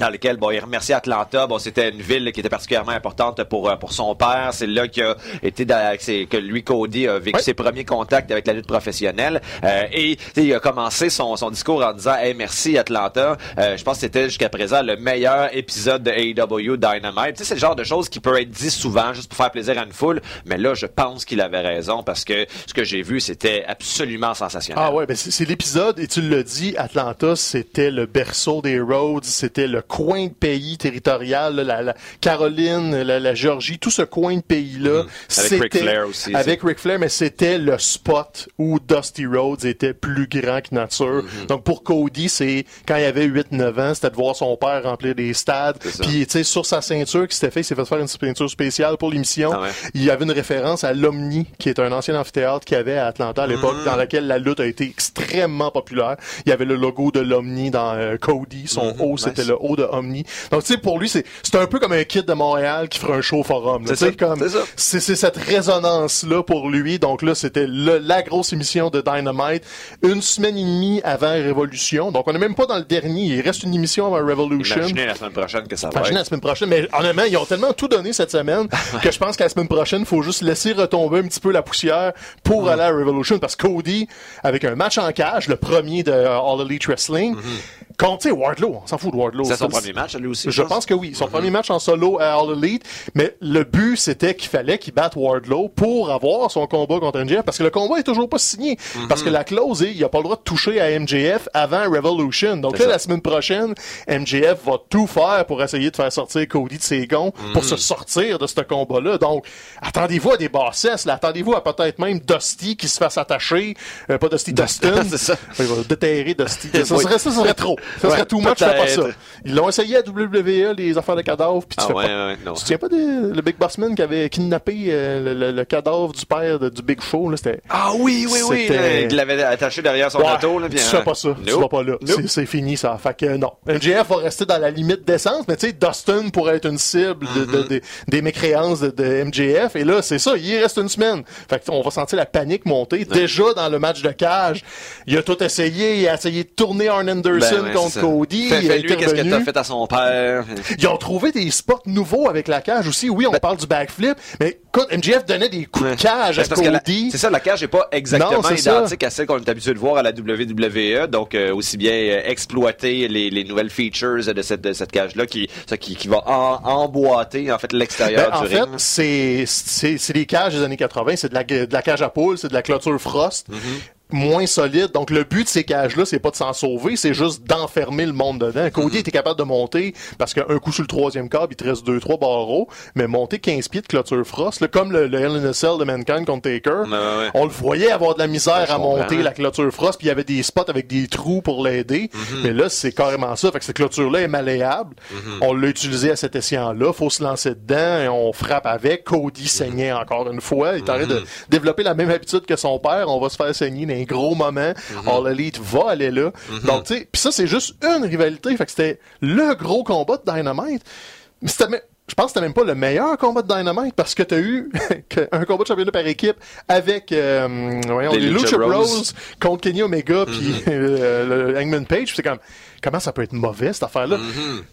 B: Dans lequel bon il remercie Atlanta. Bon c'était une ville qui était particulièrement importante pour euh, pour son père. C'est là qu'il a été dans, que lui Cody a vécu ses premiers contacts avec la lutte professionnelle. Euh, et il a commencé son, son discours en disant hey merci Atlanta. Euh, je pense que c'était jusqu'à présent le meilleur épisode de AEW Dynamite. Tu sais c'est le genre de choses qui peut être dit souvent juste pour faire plaisir à une foule. Mais là je pense qu'il avait raison parce que ce que j'ai vu c'était absolument sensationnel.
A: Ah ouais, ben c'est c'est l'épisode, et tu l'as dit, Atlanta, c'était le berceau des Rhodes, c'était le coin de pays territorial, là, la, la Caroline, la, la Géorgie, tout ce coin de pays-là.
B: Mhm. Avec Ric
A: c'était-
B: Flair aussi,
A: Avec Ric Flair, mais c'était le spot où Dusty Rhodes était plus grand que nature.
B: Mhm.
A: Donc pour Cody, c'est quand il avait 8-9 ans, c'était de voir son père remplir des stades. Puis tu sais, sur sa ceinture qui s'était fait, il s'est fait faire une ceinture spéciale pour l'émission.
B: Ah ouais.
A: Il y avait une référence à l'Omni, qui est un ancien amphithéâtre qu'il y avait à Atlanta à l'époque,
B: Mhm.
A: dans laquelle la lutte a été extrêmement populaire. Il y avait le logo de l'Omni dans euh, Cody, son haut, c'était
B: nice.
A: le haut de Omni. Donc tu sais, pour lui, c'est c'est un peu comme un kid de Montréal qui ferait un show forum.
B: C'est
A: c'est cette résonance-là pour lui. Donc là, c'était la grosse émission de Dynamite. Une semaine et demie avant Révolution. Donc on n'est même pas dans le dernier. Il reste une émission avant Revolution.
B: imaginez la semaine prochaine que ça va
A: Imaginez
B: être.
A: la semaine prochaine. Mais honnêtement, ils ont tellement tout donné cette semaine que je pense qu'à la semaine prochaine, il faut juste laisser retomber un petit peu la poussière pour aller à Revolution. Parce que Cody, avec un match en cage, le premier de euh, All Elite Wrestling, tu sais, Wardlow. On s'en fout de Wardlow.
B: c'est son premier match lui aussi
A: je pense que oui. Son premier match en solo à All Elite. Mais le but, c'était qu'il fallait qu'il batte Wardlow pour avoir son combat contre MJF. Parce que le combat est toujours pas signé. Parce que la clause est, il a pas le droit de toucher à MJF avant Revolution. Donc là,
B: ça.
A: la semaine prochaine, MJF va tout faire pour essayer de faire sortir Cody de ses gonds pour se sortir de ce combat-là. Donc, attendez-vous à des bassesses, là. Attendez-vous à peut-être même Dusty qui se fasse attacher. Euh, pas Dusty, Dustin.
B: ça.
A: Il va déterrer Dusty. Ça serait, ça serait trop. Ça
B: Ouais,
A: serait too much, fais pas ça. Ils l'ont essayé à WWE, les affaires de cadavres, puis tu
B: Ah
A: fais
B: ouais,
A: pas...
B: ouais, non.
A: Tu te souviens pas de le Big Bossman qui avait kidnappé euh, le, le- le cadavre du père de- du Big Show, là, c'était...
B: Ah oui, oui, oui. Là, Il l'avait attaché derrière son
A: Ouais,
B: auto. Là,
A: tu
B: puis,
A: fais
B: hein.
A: pas ça. Tu
B: Nope.
A: vas pas là.
B: Nope.
A: C'est- fini, ça. Fait que non. MJF va rester dans la limite d'essence, mais tu sais, Dustin pourrait être une cible de,
B: Mm-hmm.
A: de- de- des mécréances de, MJF. Et là, c'est ça. Il reste une semaine. Fait que on va sentir la panique monter. Déjà, dans le match de cage, il a tout essayé. Il a essayé de tourner Arn Anderson
B: Ben ouais,
A: contre
B: ça.
A: Cody.
B: Fais, lui, qu'est-ce que t'as fait à son père?
A: Ils ont trouvé des spots nouveaux avec la cage aussi. Oui, on parle du backflip, mais écoute, MJF donnait des coups de cage
B: Ben,
A: à Cody.
B: C'est ça, la cage n'est pas exactement
A: Non, c'est ça.
B: identique à celle qu'on est habitué de voir à la WWE. Donc, euh, aussi bien euh, exploiter les, les nouvelles features de cette, de cette cage-là qui, ça, qui, qui va en- emboîter en fait l'extérieur
A: Ben, en
B: du
A: fait,
B: ring.
A: c'est c'est c'est des cages des années 80, c'est de la de la cage à poule, c'est de la clôture frost.
B: Mm-hmm.
A: Moins solide. Donc le but de ces cages-là, c'est pas de s'en sauver, c'est juste d'enfermer le monde dedans. Cody
B: Mm-hmm.
A: était capable de monter parce qu'un coup sur le troisième câble, il te reste deux, trois barreaux, mais monter 15 pieds de clôture frost, là, comme le, le Hell in a Cell de Mankind contre Taker,
B: Ouais, ouais, ouais.
A: on le voyait avoir de la misère à monter la clôture frost, puis il y avait des spots avec des trous pour l'aider.
B: Mm-hmm.
A: Mais là, c'est carrément ça. Fait que cette clôture-là est malléable.
B: Mm-hmm.
A: On l'a utilisé à cet escient-là. Faut se lancer dedans et on frappe avec. Cody saignait encore une fois. Il est en train de développer la même habitude que son père. On va se faire saigner un gros moment. All Elite va aller là. Donc, tu sais, puis ça, c'est juste une rivalité. Fait que c'était le gros combat de Dynamite. Mais c'était, je pense que c'était même pas le meilleur combat de Dynamite parce que t'as eu un combat de championnat par équipe avec euh, voyons, les, Lucha, Bros contre Kenny Omega puis euh, le Hangman Page. C'est comme comment ça peut être mauvais cette affaire-là?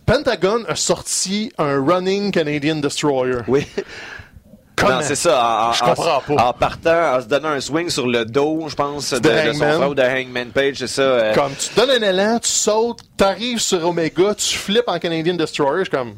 A: Pentagon a sorti un Running Canadian Destroyer.
B: Oui.
A: Comment?
B: Non, c'est ça. En,
A: Je comprends
B: en-
A: pas.
B: En partant, en se donnant un swing sur le dos, je pense, de, de son frère ou de Hangman Page, c'est ça. euh,
A: Comme tu donnes un élan, tu sautes, t'arrives sur Omega, tu flippes en Canadian Destroyer, je suis comme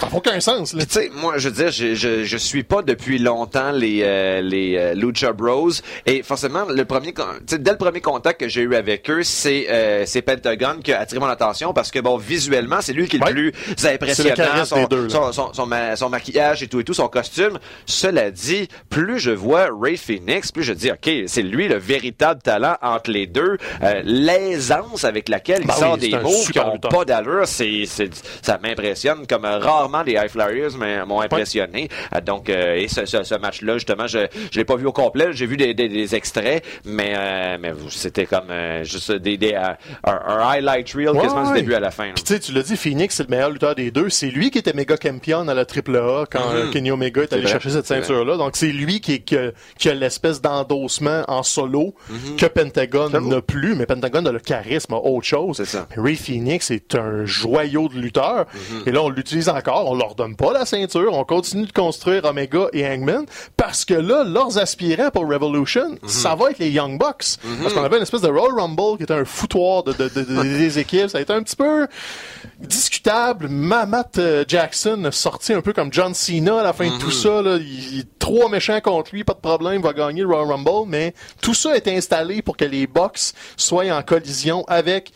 A: ça n'a aucun sens
B: tu sais, moi, je veux dire, je, je, je suis pas depuis longtemps les, euh, les euh, Lucha Bros. Et forcément, le premier, dès le premier contact que j'ai eu avec eux, c'est euh, c'est Pentagon qui a attiré mon attention parce que, bon, visuellement, c'est lui qui est
A: Ouais.
B: le plus impressionnant. Son,
A: deux,
B: son, son, son, ma- son maquillage et tout et tout, son costume. Cela dit, plus je vois Ray Phoenix, plus je dis, OK, c'est lui le véritable talent entre les deux. Euh, L'aisance avec laquelle
A: Ben
B: il sort
A: oui, c'est
B: des mots qui
A: super
B: ont
A: lutteur.
B: pas d'allure, ça m'impressionne comme euh, rarement les High Flyers m'ont impressionné. Euh, donc, euh, et ce, ce, ce match-là, justement, je je l'ai pas vu au complet. J'ai vu des, des, des extraits, mais, euh, mais c'était comme juste des, des, un, un highlight reel
A: Ouais,
B: quasiment du début à la fin.
A: Puis tu l'as dit, Phoenix, c'est le meilleur lutteur des deux. C'est lui qui était méga champion à la AAA quand
B: Mhm.
A: Kenny Omega est allé chercher cette ceinture-là. Donc c'est lui qui, est- qui a, l'espèce d'endossement en solo que Pentagon
B: Mhm.
A: N'a plus. Mais Pentagon a le charisme, a autre chose.
B: C'est ça.
A: Mais Ray Phoenix est un joyau de lutteur.
B: Mhm.
A: Et là, on l'utilise encore. On leur donne pas la ceinture. On continue de construire Omega et Hangman parce que là, leurs aspirants pour Revolution,
B: Mhm.
A: ça va être les Young Bucks. Parce qu'on avait une espèce de Royal Rumble qui était un foutoir de, de- de- de- des équipes. Ça a été un petit peu discutable. Mamat euh, Jackson sorti un peu comme John Cena à la fin de tout ça. Là. Il, il- trois méchants contre lui, pas de problème, il va gagner le Royal Rumble. Mais tout ça est installé pour que les Bucks soient en collision avec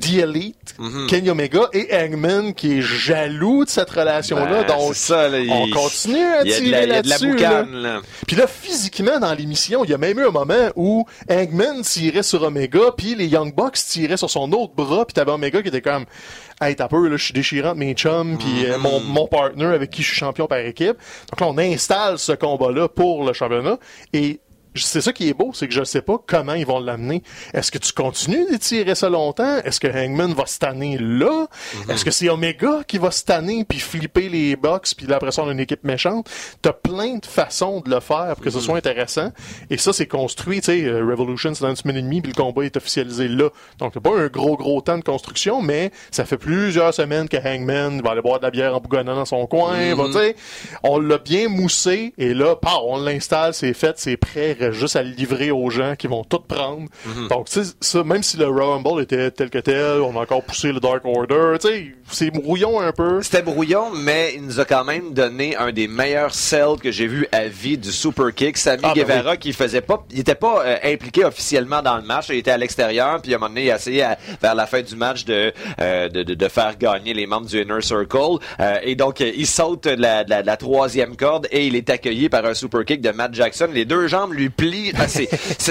A: The Elite, Kenny Omega et Hangman qui est jaloux de cette relation-là.
B: Ben,
A: donc,
B: ça, là, il-
A: on continue à tirer là-dessus. là.
B: boucane, là.
A: Puis là, physiquement, dans l'émission, il y a même eu un moment où Hangman tirait sur Omega, puis les Young Bucks tiraient sur son autre bras, puis t'avais Omega qui était comme « Hey, t'as peur, là, je suis déchirant de mes chums, puis euh, mon, mon partner avec qui je suis champion par équipe. » Donc là, on installe ce combat-là pour le championnat, et c'est ça qui est beau, c'est que je sais pas comment ils vont l'amener. Est-ce que tu continues d'étirer ça longtemps? Est-ce que Hangman va se tanner là? Est-ce que c'est Omega qui va se tanner puis flipper les box puis là, après ça on a une équipe méchante? T'as plein de façons de le faire pour que ce soit intéressant. Et ça, c'est construit, tu sais, euh, Revolution, c'est dans une semaine et demie puis le combat est officialisé là. Donc t'as pas un gros gros temps de construction, mais ça fait plusieurs semaines que Hangman va aller boire de la bière en bougonnant dans son coin. sais, on l'a bien moussé et là, paf, on l'installe, c'est fait, c'est prêt, reste juste à livrer aux gens qui vont tout prendre. Donc, sais, ça, même si le Rumble était tel que tel, on a encore poussé le Dark Order, tu sais, c'est brouillon un peu.
B: C'était brouillon, mais il nous a quand même donné un des meilleurs sells que j'ai vu à vie du Super Kick. Sammy
A: Ah, ben
B: Guevara qui faisait pas, il était pas euh, impliqué officiellement dans le match, il était à l'extérieur, puis à un moment donné, il a essayé à- vers la fin du match de, euh, de, de, de faire gagner les membres du Inner Circle. Euh, et donc, euh, il saute de la, de la, de la troisième corde et il est accueilli par un Super Kick de Matt Jackson. Les deux jambes lui Ah,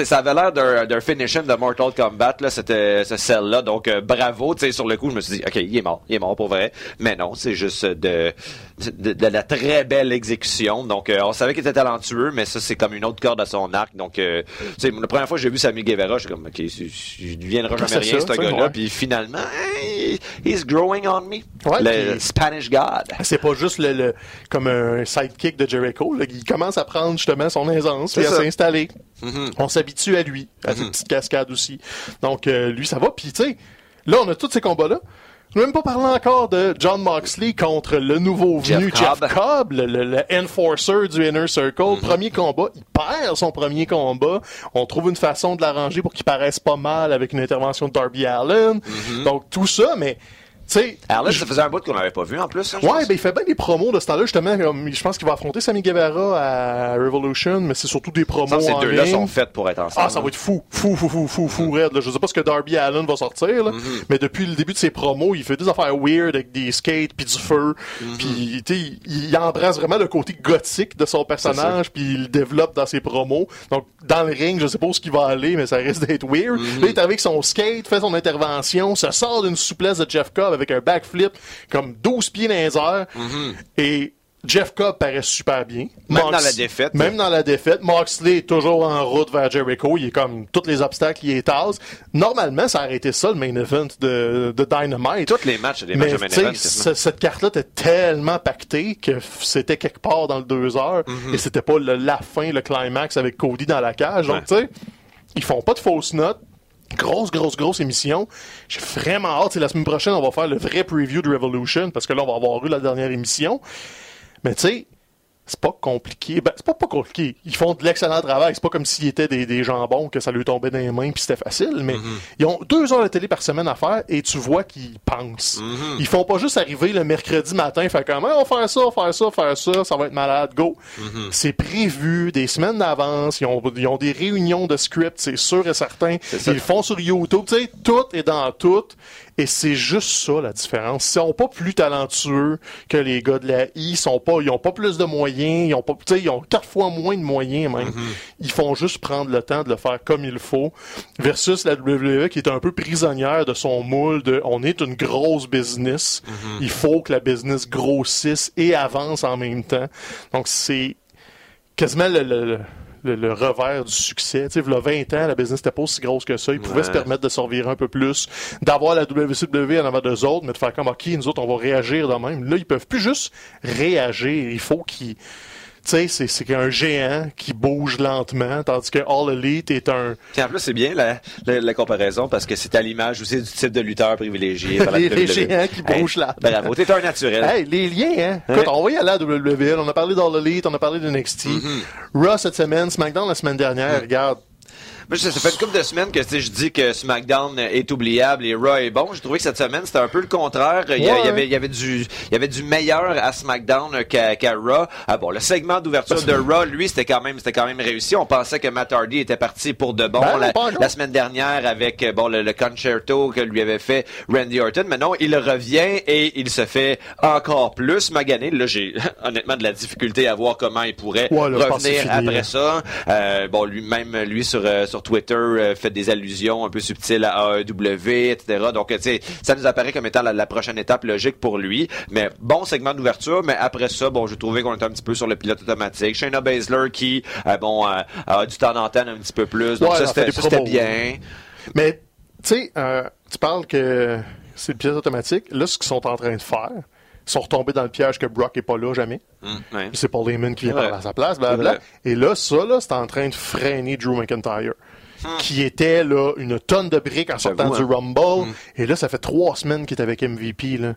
B: ça avait l'air d'un finishing de Mortal Kombat, là, c'était ce cell-là. Donc, euh, bravo. Tu sais, sur le coup, je me suis dit, OK, il est mort. Il est mort pour vrai. Mais non, c'est juste de, de, de la très belle exécution. Donc, euh, on savait qu'il était talentueux, mais ça, c'est comme une autre corde à son arc. Donc, euh, tu sais, la première fois que j'ai vu Sammy Guevara, j'étais comme, OK, il deviendra jamais rien, ce gars-là. Puis finalement, hey, he's growing on me.
A: Ouais,
B: le
A: puis-
B: Spanish God.
A: C'est pas juste le, le- comme un sidekick de Jericho. Là, il commence à prendre justement son aisance puis à
B: Mm-hmm.
A: On s'habitue à lui, à ses petites cascades aussi. Donc euh, lui, ça va. Puis tu sais, là, on a tous ces combats-là. Je n'ai même pas parlé encore de John Moxley contre le nouveau venu
B: Jeff
A: Jeff
B: Cobb.
A: Le, le- le enforcer du Inner Circle.
B: Mm-hmm.
A: Premier combat, il perd son premier combat. On trouve une façon de l'arranger pour qu'il paraisse pas mal avec une intervention de Darby Allen.
B: Mm-hmm.
A: Donc tout ça, mais sais,
B: Allen, ça faisait un bout qu'on n'avait pas vu en plus. hein,
A: Ouais, ben il fait bien des promos de ce temps-là, justement. Je pense qu'il va affronter Sammy Guevara à Revolution, mais c'est surtout des promos
B: que ces deux-là sont faits pour être ensemble.
A: Ah, ça va être fou, fou, fou, fou, fou, fou, raide. Là. Je sais pas ce que Darby Allen va sortir, là, mais depuis le début de ses promos, il fait des affaires weird avec des skates puis du feu, puis tu sais, il, il embrasse vraiment le côté gothique de son personnage, puis il le développe dans ses promos. Donc dans le ring, je sais pas où qu'il va aller, mais ça risque d'être weird. Là, il est avec son skate, fait son intervention, se sort d'une souplesse de Jeff Cobb avec un backflip comme 12 pieds dans les airs, et Jeff Cobb paraît super bien.
B: Même dans la défaite.
A: Même dans la défaite. Moxley est toujours en route vers Jericho. Il est comme tous les obstacles, il est tasse. Normalement, ça aurait été ça le main event de, de Dynamite.
B: Tous les matchs, des
A: Mais
B: matchs de main event.
A: ce- cette carte-là était tellement pactée que c'était quelque part dans le deux heures
B: Mhm.
A: et c'était pas le- la fin, le climax avec Cody dans la cage. Donc, tu sais, ils font pas de fausses notes. Grosse, grosse, grosse émission. J'ai vraiment hâte. C'est la semaine prochaine, on va faire le vrai preview de Revolution parce que là, on va avoir eu la dernière émission. Mais tu sais, c'est pas compliqué. Ben, c'est pas pas compliqué. Ils font de l'excellent travail. C'est pas comme s'ils étaient des, des jambons que ça lui tombait dans les mains puis c'était facile. Mais ils ont deux heures de télé par semaine à faire et tu vois qu'ils pensent. Ils font pas juste arriver le mercredi matin, faire comme, Hey, on va faire ça, on va faire ça, on va faire ça, ça va être malade, go. C'est prévu des semaines d'avance. Ils ont, ils ont des réunions de script, c'est sûr et certain. Ils le font sur YouTube. Tu sais, tout est dans tout. Et c'est juste ça la différence. Ils sont pas plus talentueux que les gars de la I. Ils sont pas, ils ont pas plus de moyens. Ils ont pas, ils ont quatre fois moins de moyens même. Ils font juste prendre le temps de le faire comme il faut. Versus la WWE qui est un peu prisonnière de son moule de, on est une grosse business. Il faut que la business grossisse et avance en même temps. Donc c'est quasiment le, le- le- le- le revers du succès. Tu sais, il y a 20 ans, la business n'était pas aussi grosse que ça. Ils pouvaient
B: Ouais.
A: se permettre de survivre un peu plus, d'avoir la WCW en avant d'eux autres, mais de faire comme, OK, nous autres, on va réagir de même. Là, ils peuvent plus juste réagir. Il faut qu'ils... Tu sais, c'est, c'est un géant qui bouge lentement, tandis que All Elite est un...
B: En plus, c'est bien la, la, la comparaison parce que c'est à l'image aussi du type de lutteur privilégié. par la
A: Les- les géants qui bougent là.
B: Bravo, t'es un naturel.
A: Hey, les liens, hein? Écoute, on va y aller à la WWE. On a parlé d'All Elite, on a parlé de NXT. Raw cette semaine, SmackDown la semaine dernière. Regarde,
B: Moi, ça ça fait une couple de semaines que je dis que SmackDown est oubliable et Raw est bon. J'ai trouvé que cette semaine, c'était un peu le contraire. Il y,
A: Ouais.
B: y avait, y avait du, y avait du meilleur à SmackDown qu'à qu'à Raw. Ah bon, le segment d'ouverture de Raw, lui, c'était quand même, c'était quand même réussi. On pensait que Matt Hardy était parti pour de bon
A: Ben,
B: la, semaine dernière avec bon le, le concerto que lui avait fait Randy Orton. Mais non, il revient et il se fait encore plus maganer. Là, j'ai honnêtement de la difficulté à voir comment il pourrait
A: Ouais,
B: revenir après
A: là.
B: ça. Euh, bon, lui-même, lui, sur, euh, sur Twitter, euh, fait des allusions un peu subtiles à AEW, etc. Donc, tu sais, ça nous apparaît comme étant la, la prochaine étape logique pour lui. Mais bon segment d'ouverture, mais après ça, bon, j'ai trouvé qu'on était un petit peu sur le pilote automatique. Shayna Baszler qui, euh, bon, euh, a du temps d'antenne un petit peu plus. Donc,
A: Ouais,
B: ça, c'était bien.
A: Mais, tu sais, euh, tu parles que c'est le pièce automatique. Là, ce qu'ils sont en train de faire, sont retombés dans le piège que Brock est pas là jamais.
B: Ouais.
A: Puis c'est Paul Heyman qui vient parler à sa place, blablabla.
B: vrai.
A: Et là, ça, là, c'est en train de freiner Drew McIntyre. Qui était là une tonne de briques en sortant du
B: hein.
A: Rumble. Et là, ça fait trois semaines qu'il est avec MVP. Là.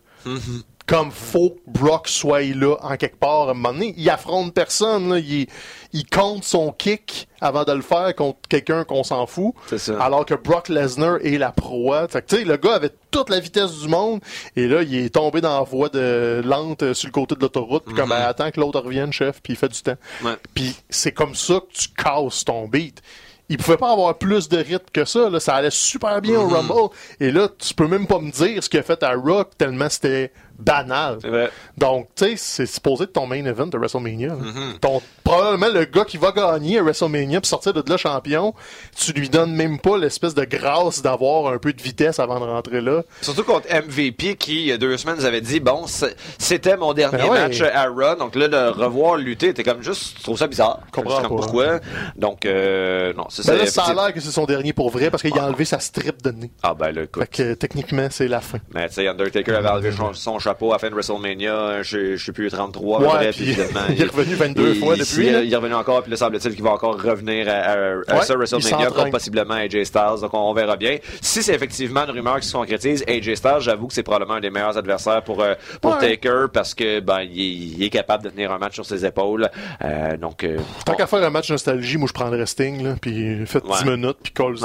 A: Comme faut que Brock soit là en quelque part à un moment donné. Il affronte personne. Là. Il, il compte son kick avant de le faire contre quelqu'un qu'on s'en fout.
B: Ça.
A: Alors que Brock Lesnar est la proie. Fait que, tu sais, le gars avait toute la vitesse du monde. Et là, il est tombé dans la voie de lente euh, sur le côté de l'autoroute. Puis comme, ben, attends que l'autre revienne, chef. Puis il fait du temps.
B: Ouais.
A: Puis c'est comme ça que tu casses ton beat. Il pouvait pas avoir plus de rythme que ça. Là. Ça allait super bien au Rumble. Et là, tu peux même pas me dire ce qu'il a fait à Rock tellement c'était banal. Donc, tu sais, c'est supposé être ton main event de WrestleMania. Ton, probablement le gars qui va gagner à WrestleMania puis sortir de là champion, tu lui donnes même pas l'espèce de grâce d'avoir un peu de vitesse avant de rentrer là.
B: Surtout contre MVP qui, il y a deux semaines, nous avait dit, bon, c'était mon dernier
A: Ben ouais.
B: match à Raw. Donc là, de revoir lutter, t'es comme juste, je trouve ça bizarre.
A: Comprends pas.
B: pourquoi. Donc, euh, non, c'est
A: Ben ça a l'air que c'est son dernier pour vrai parce qu'il a enlevé sa strip de nez.
B: Ah ben là, écoute.
A: Fait que techniquement, c'est la fin.
B: Mais tu sais, Undertaker avait enlevé son, son chapeau à la fin de WrestleMania, je, je sais plus, 33,
A: Ouais,
B: vrai,
A: puis
B: finalement,
A: il est revenu 22
B: il-
A: fois
B: il-
A: depuis,
B: Il, est revenu encore, puis là, semble-t-il qu'il va encore revenir à,
A: Ouais, il
B: WrestleMania, contre possiblement AJ Styles, donc on, on verra bien. Si c'est effectivement une rumeur qui se concrétise, AJ Styles, j'avoue que c'est probablement un des meilleurs adversaires pour, euh, pour
A: Ouais.
B: Taker, parce que ben il, est- capable de tenir un match sur ses épaules. Euh, donc, euh,
A: Tant qu'à faire un match nostalgie, moi je prendrais Sting, là, puis faites 10
B: Ouais.
A: minutes, puis call.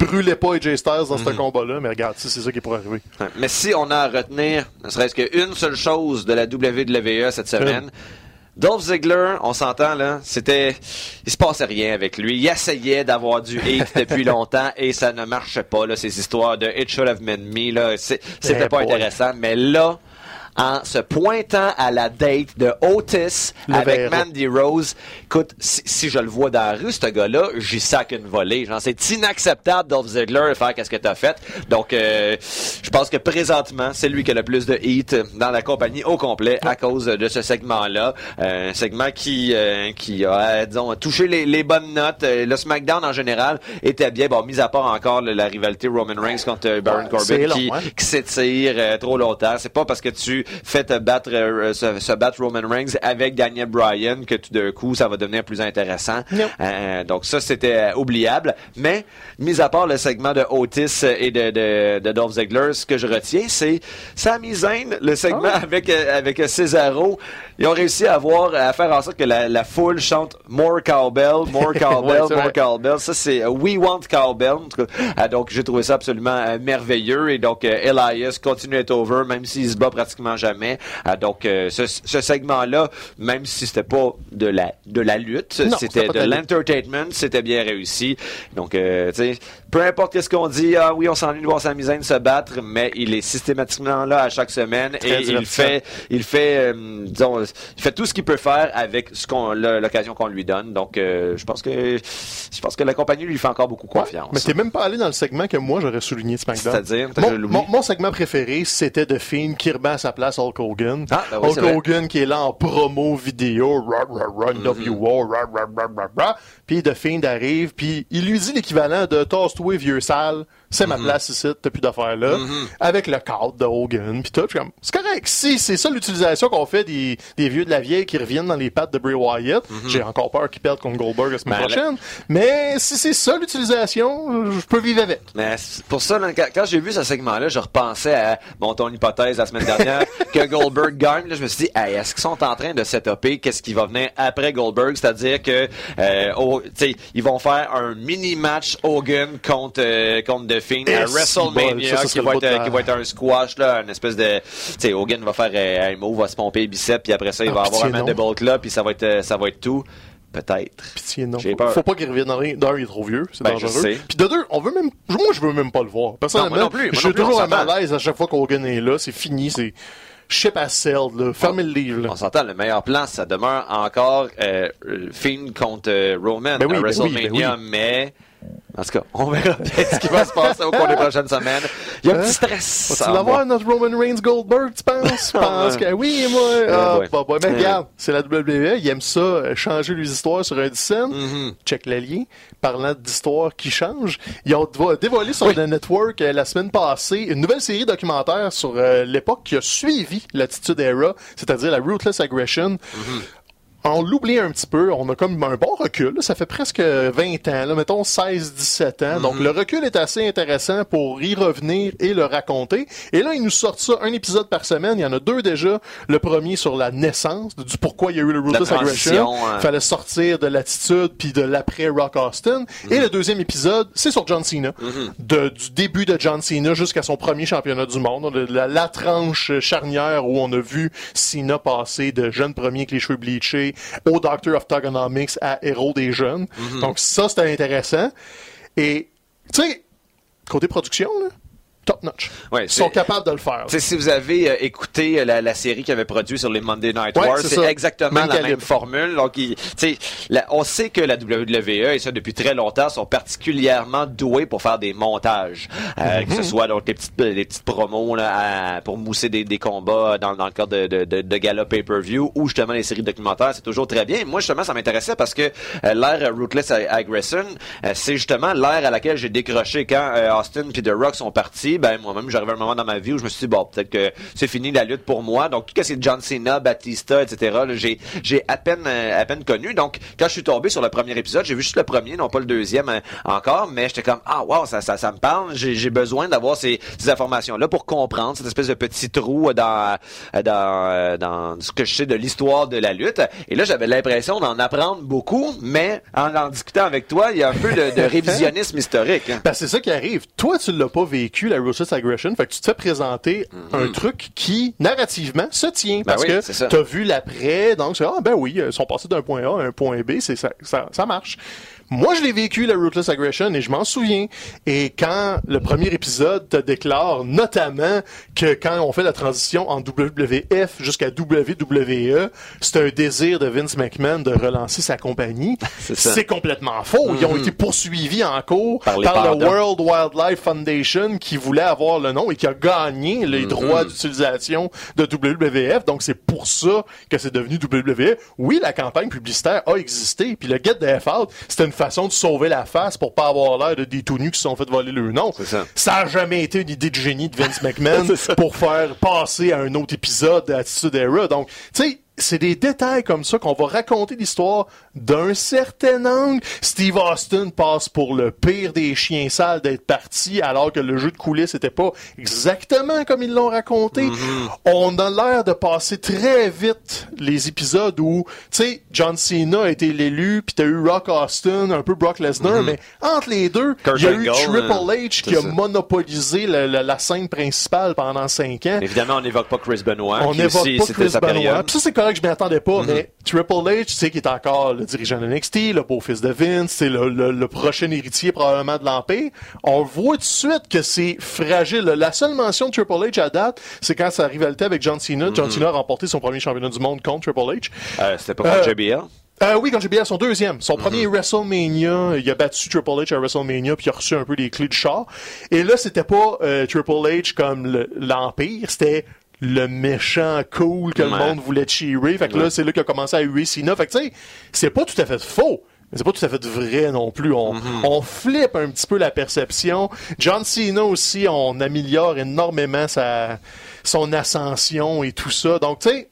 A: Brûlez pas AJ Styles dans
B: Mhm.
A: ce combat-là, mais regarde, si c'est ça qui pourrait arriver.
B: Mais si on a à retenir, serait-ce qu'une seule chose de la WWE cette semaine, Dolph Ziggler, on s'entend là, c'était, il se passait rien avec lui. Il essayait d'avoir du hate depuis longtemps et ça ne marchait pas là. Ces histoires de It should have been me là, c'était pas
A: boy.
B: intéressant. Mais là, en se pointant à la date de Otis
A: Le
B: avec. Mandy Rose. Écoute, si, si je le vois dans la rue, ce gars-là, j'y sac une volée. Genre, c'est inacceptable Dolph Ziggler de faire qu'est-ce que t'as fait. Donc, euh, je pense que présentement, c'est lui qui a le plus de hit dans la compagnie au complet à cause de ce segment-là. Euh, un segment qui, euh, qui a, euh, disons, touché les, les bonnes notes. Euh, Le SmackDown en général était bien. Bon, mis à part encore la rivalité Roman Reigns contre Baron Corbin
A: long,
B: qui,
A: hein.
B: qui s'étire trop longtemps. C'est pas parce que tu fais te battre, euh, se, se battre Roman Reigns avec Daniel Bryan que tout d'un coup ça va devenir plus intéressant. Euh, donc ça c'était euh, oubliable. Mais mis à part le segment de Otis et de, de, de Dolph Ziggler, ce que je retiens c'est Sami Zayn, le segment
A: Ah.
B: avec euh, avec Cesaro. Ils ont réussi à avoir à faire en sorte que la, la foule chante More Cowbell, More Cowbell,
A: Ouais,
B: More. Cowbell. Ça, c'est euh, We Want Cowbell. En tout cas, euh, donc, j'ai trouvé ça absolument euh, merveilleux. Et donc, euh, Elias continue à être over, même s'il se bat pratiquement jamais. Euh, donc, euh, ce, ce segment-là, même si c'était pas de la, de la lutte, c'était de l'entertainment, c'était bien réussi. Donc, euh, tu sais, peu importe qu'est-ce qu'on dit, ah oui, on s'ennuie de voir Sami Zayn se battre, mais il est systématiquement là à chaque semaine
A: Très
B: et il fait, il fait, euh, disons, il fait tout ce qu'il peut faire avec ce qu'on, l'occasion qu'on lui donne. Donc, euh, je pense que, je pense que la compagnie lui fait encore beaucoup confiance.
A: Mais t'es même pas allé dans le segment que moi j'aurais souligné de SmackDown.
B: C'est-à-dire,
A: mon,
B: déjà
A: mon, mon segment préféré, c'était The Fiend qui remet à sa place Hulk Hogan.
B: Ah, ben oui,
A: Hulk. Hogan qui est là en promo vidéo, rah, rah, rah. NWO, rah, rah, rah, rah, rah. Puis The Fiend arrive, puis il lui dit l'équivalent de Toss-toi vieux sale, c'est ma place ici, t'as plus d'affaires là, avec le cadre de Hogan, puis tout. C'est correct, si c'est ça l'utilisation qu'on fait des, des vieux de la vieille qui reviennent dans les pattes de Bray Wyatt, j'ai encore peur qu'ils perdent contre Goldberg la semaine.
B: Ben,
A: prochaine, mais si c'est ça l'utilisation, je peux vivre avec.
B: Mais pour ça, là, quand, j'ai vu ce segment-là, je repensais à bon, ton hypothèse la semaine dernière que Goldberg gagne. Là, je me suis dit, hey, est-ce qu'ils sont en train de setuper qu'est-ce qui va venir après Goldberg? C'est-à-dire que euh, oh, ils vont faire un mini-match Hogan contre, euh, contre The Fiend à WrestleMania
A: ça, ça
B: qui, va
A: le
B: être,
A: bout de la-
B: qui va être un squash, là, une espèce de... Tu sais, Hogan va faire euh, un move, va se pomper les biceps, puis après ça, il
A: Ah,
B: va avoir un
A: pitié, non.
B: mandible club, puis ça va être, euh, ça va être tout. Peut-être.
A: Pitié, non.
B: J'ai peur.
A: Faut pas qu'il revienne dans rien. D'un, il est trop vieux, c'est
B: Ben,
A: dangereux. Puis de deux, on veut même, moi, je veux même pas le voir. Personnellement,
B: Non, moi non plus,
A: je suis toujours à malaise à chaque fois qu'Hogan est là. C'est fini, c'est ship à sell, là. Fermez le livre, là.
B: On s'entend, le meilleur plan, ça demeure encore euh, Fiend contre euh, Roman
A: Ben oui,
B: à
A: ben
B: WrestleMania,
A: oui, ben oui.
B: mais en tout cas, on verra bien ce qui va se passer au cours des prochaines semaines. Il y a un
A: Hein?
B: petit stress.
A: Vas-tu
B: en
A: l'avoir, notre Roman Reigns Goldberg, tu penses? Je pense que oui, moi. Ah,
B: ouais.
A: bah, bah, mais
B: Ouais.
A: regarde, c'est la WWE, ils aiment ça, euh, changer les histoires sur un scène.
B: Mm-hmm.
A: Check le lien. Parlant d'histoires qui changent, ils ont dévo- dévoilé sur le network euh, la semaine passée une nouvelle série documentaire sur euh, l'époque qui a suivi l'attitude era, c'est-à-dire la Ruthless Aggression.
B: Mm-hmm.
A: On l'oublie un petit peu, on a comme un bon recul, là. ça fait presque 20 ans, là, mettons 16-17 ans, donc le recul est assez intéressant pour y revenir et le raconter. Et là, ils nous sortent ça, un épisode par semaine, il y en a deux déjà. Le premier sur la naissance, du pourquoi il y a eu le Ruthless Aggression,
B: hein.
A: fallait sortir de l'attitude puis de l'après Rock Austin. Et le deuxième épisode, c'est sur John Cena, de, du début de John Cena jusqu'à son premier championnat du monde, de la, la tranche charnière où on a vu Cena passer de jeune premier avec les cheveux bleachés au Doctor of Thugonomics à héros des jeunes. Donc ça, c'était intéressant. Et, tu sais, côté production, là, top notch.
B: Ouais,
A: Ils sont capables de le faire.
B: Si vous avez euh, écouté euh, la, la série qu'il avait produit sur les Monday Night
A: Ouais,
B: Wars,
A: c'est
B: exactement
A: Même
B: la même formule. Donc, il- la- on sait que la WWE, et ça depuis très longtemps, sont particulièrement doués pour faire des montages. Euh, Que ce soit donc les petites, les petites promos là, à- pour mousser des, des combats dans, dans le cadre de, de, de, de gala pay-per-view ou justement les séries documentaires, c'est toujours très bien. Moi, justement, ça m'intéressait parce que euh, l'ère Ruthless Aggression, euh, c'est justement l'ère à laquelle j'ai décroché quand Austin puis The Rock sont partis. Ben, moi-même, j'arrivais à un moment dans ma vie où je me suis dit, bon, peut-être que c'est fini la lutte pour moi. Donc, tout ce qui est John Cena, Batista, etc., là, j'ai, j'ai à peine, euh, à peine connu. Donc, quand je suis tombé sur le premier épisode, j'ai vu juste le premier, non pas le deuxième euh, encore, mais j'étais comme, ah, wow, ça, ça, ça me parle. J'ai, j'ai besoin d'avoir ces, ces informations-là pour comprendre cette espèce de petit trou dans, euh, dans, dans ce que je sais de l'histoire de la lutte. Et là, j'avais l'impression d'en apprendre beaucoup, mais en en discutant avec toi, il y a un peu de, de révisionnisme historique. hein.
A: Ben, c'est ça qui arrive. Toi, tu l'as pas vécu, la Aggression, fait que tu te fais présenter un truc qui, narrativement, se tient. Parce
B: Mm-hmm. Ben oui, ça.
A: que t'as vu l'après, donc c'est, ah, ben oui, ils sont passés d'un point A à un point B, c'est ça, ça, ça marche. Moi, je l'ai vécu, la Ruthless Aggression, et je m'en souviens. Et quand le premier épisode te déclare notamment que quand on fait la transition en WWF jusqu'à WWE, c'est un désir de Vince McMahon de relancer sa compagnie. C'est complètement faux. Ils ont
B: Mhm.
A: été poursuivis en cours
B: Par
A: par, le. World Wildlife Foundation qui voulait avoir le nom et qui a gagné les
B: Mhm.
A: droits d'utilisation de WWF. Donc c'est pour ça que c'est devenu WWE. Oui, la campagne publicitaire a existé. Puis le Get the F Out, c'était une façon de sauver la face pour pas avoir l'air de des tout nus qui se sont fait voler le nom.
B: Ça.
A: Ça a jamais été une idée de génie de Vince McMahon pour faire passer à un autre épisode d'Attitude Era. Donc, tu sais, c'est des détails comme ça qu'on va raconter l'histoire d'un certain angle. Steve Austin passe pour le pire des chiens sales d'être parti alors que le jeu de coulisses était pas exactement comme ils l'ont raconté.
B: Mm-hmm.
A: On a l'air de passer très vite les épisodes où, tu sais, John Cena a été l'élu, puis t'as eu Rock Austin, un peu Brock Lesnar, mais entre les deux,
B: Mm-hmm.
A: Il y a eu Triple
B: hein.
A: H qui a
B: ça.
A: monopolisé la, la- la scène principale pendant cinq ans.
B: Évidemment, on n'évoque pas Chris Benoit.
A: On n'évoque pas Chris Benoit.
B: Mm-hmm.
A: Ça, c'est correct, je m'y attendais pas, mais Triple H, tu sais, qui est encore le dirigeant de NXT, le beau-fils de Vince, c'est le, le- le prochain héritier probablement de l'Empire. On voit tout de suite que c'est fragile. La seule mention de Triple H à date, c'est quand sa rivalité avec John Cena.
B: Mm-hmm.
A: John Cena a remporté son premier championnat du monde contre Triple H.
B: Euh, c'était pas contre
A: Euh,
B: JBL.
A: Euh, oui, quand JBL, son deuxième. Son premier
B: Mhm.
A: WrestleMania, il a battu Triple H à WrestleMania, puis il a reçu un peu les clés du char. Et là, c'était pas euh, Triple H comme le- l'Empire, c'était le méchant cool que le monde voulait cheerer. Fait que là, c'est là qu'il a commencé à huer Cena. Fait que tu sais, c'est pas tout à fait faux. Mais c'est pas tout à fait vrai non plus. On,
B: Mhm.
A: on flippe un petit peu la perception. John Cena aussi, on améliore énormément sa, son ascension et tout ça. Donc, tu sais,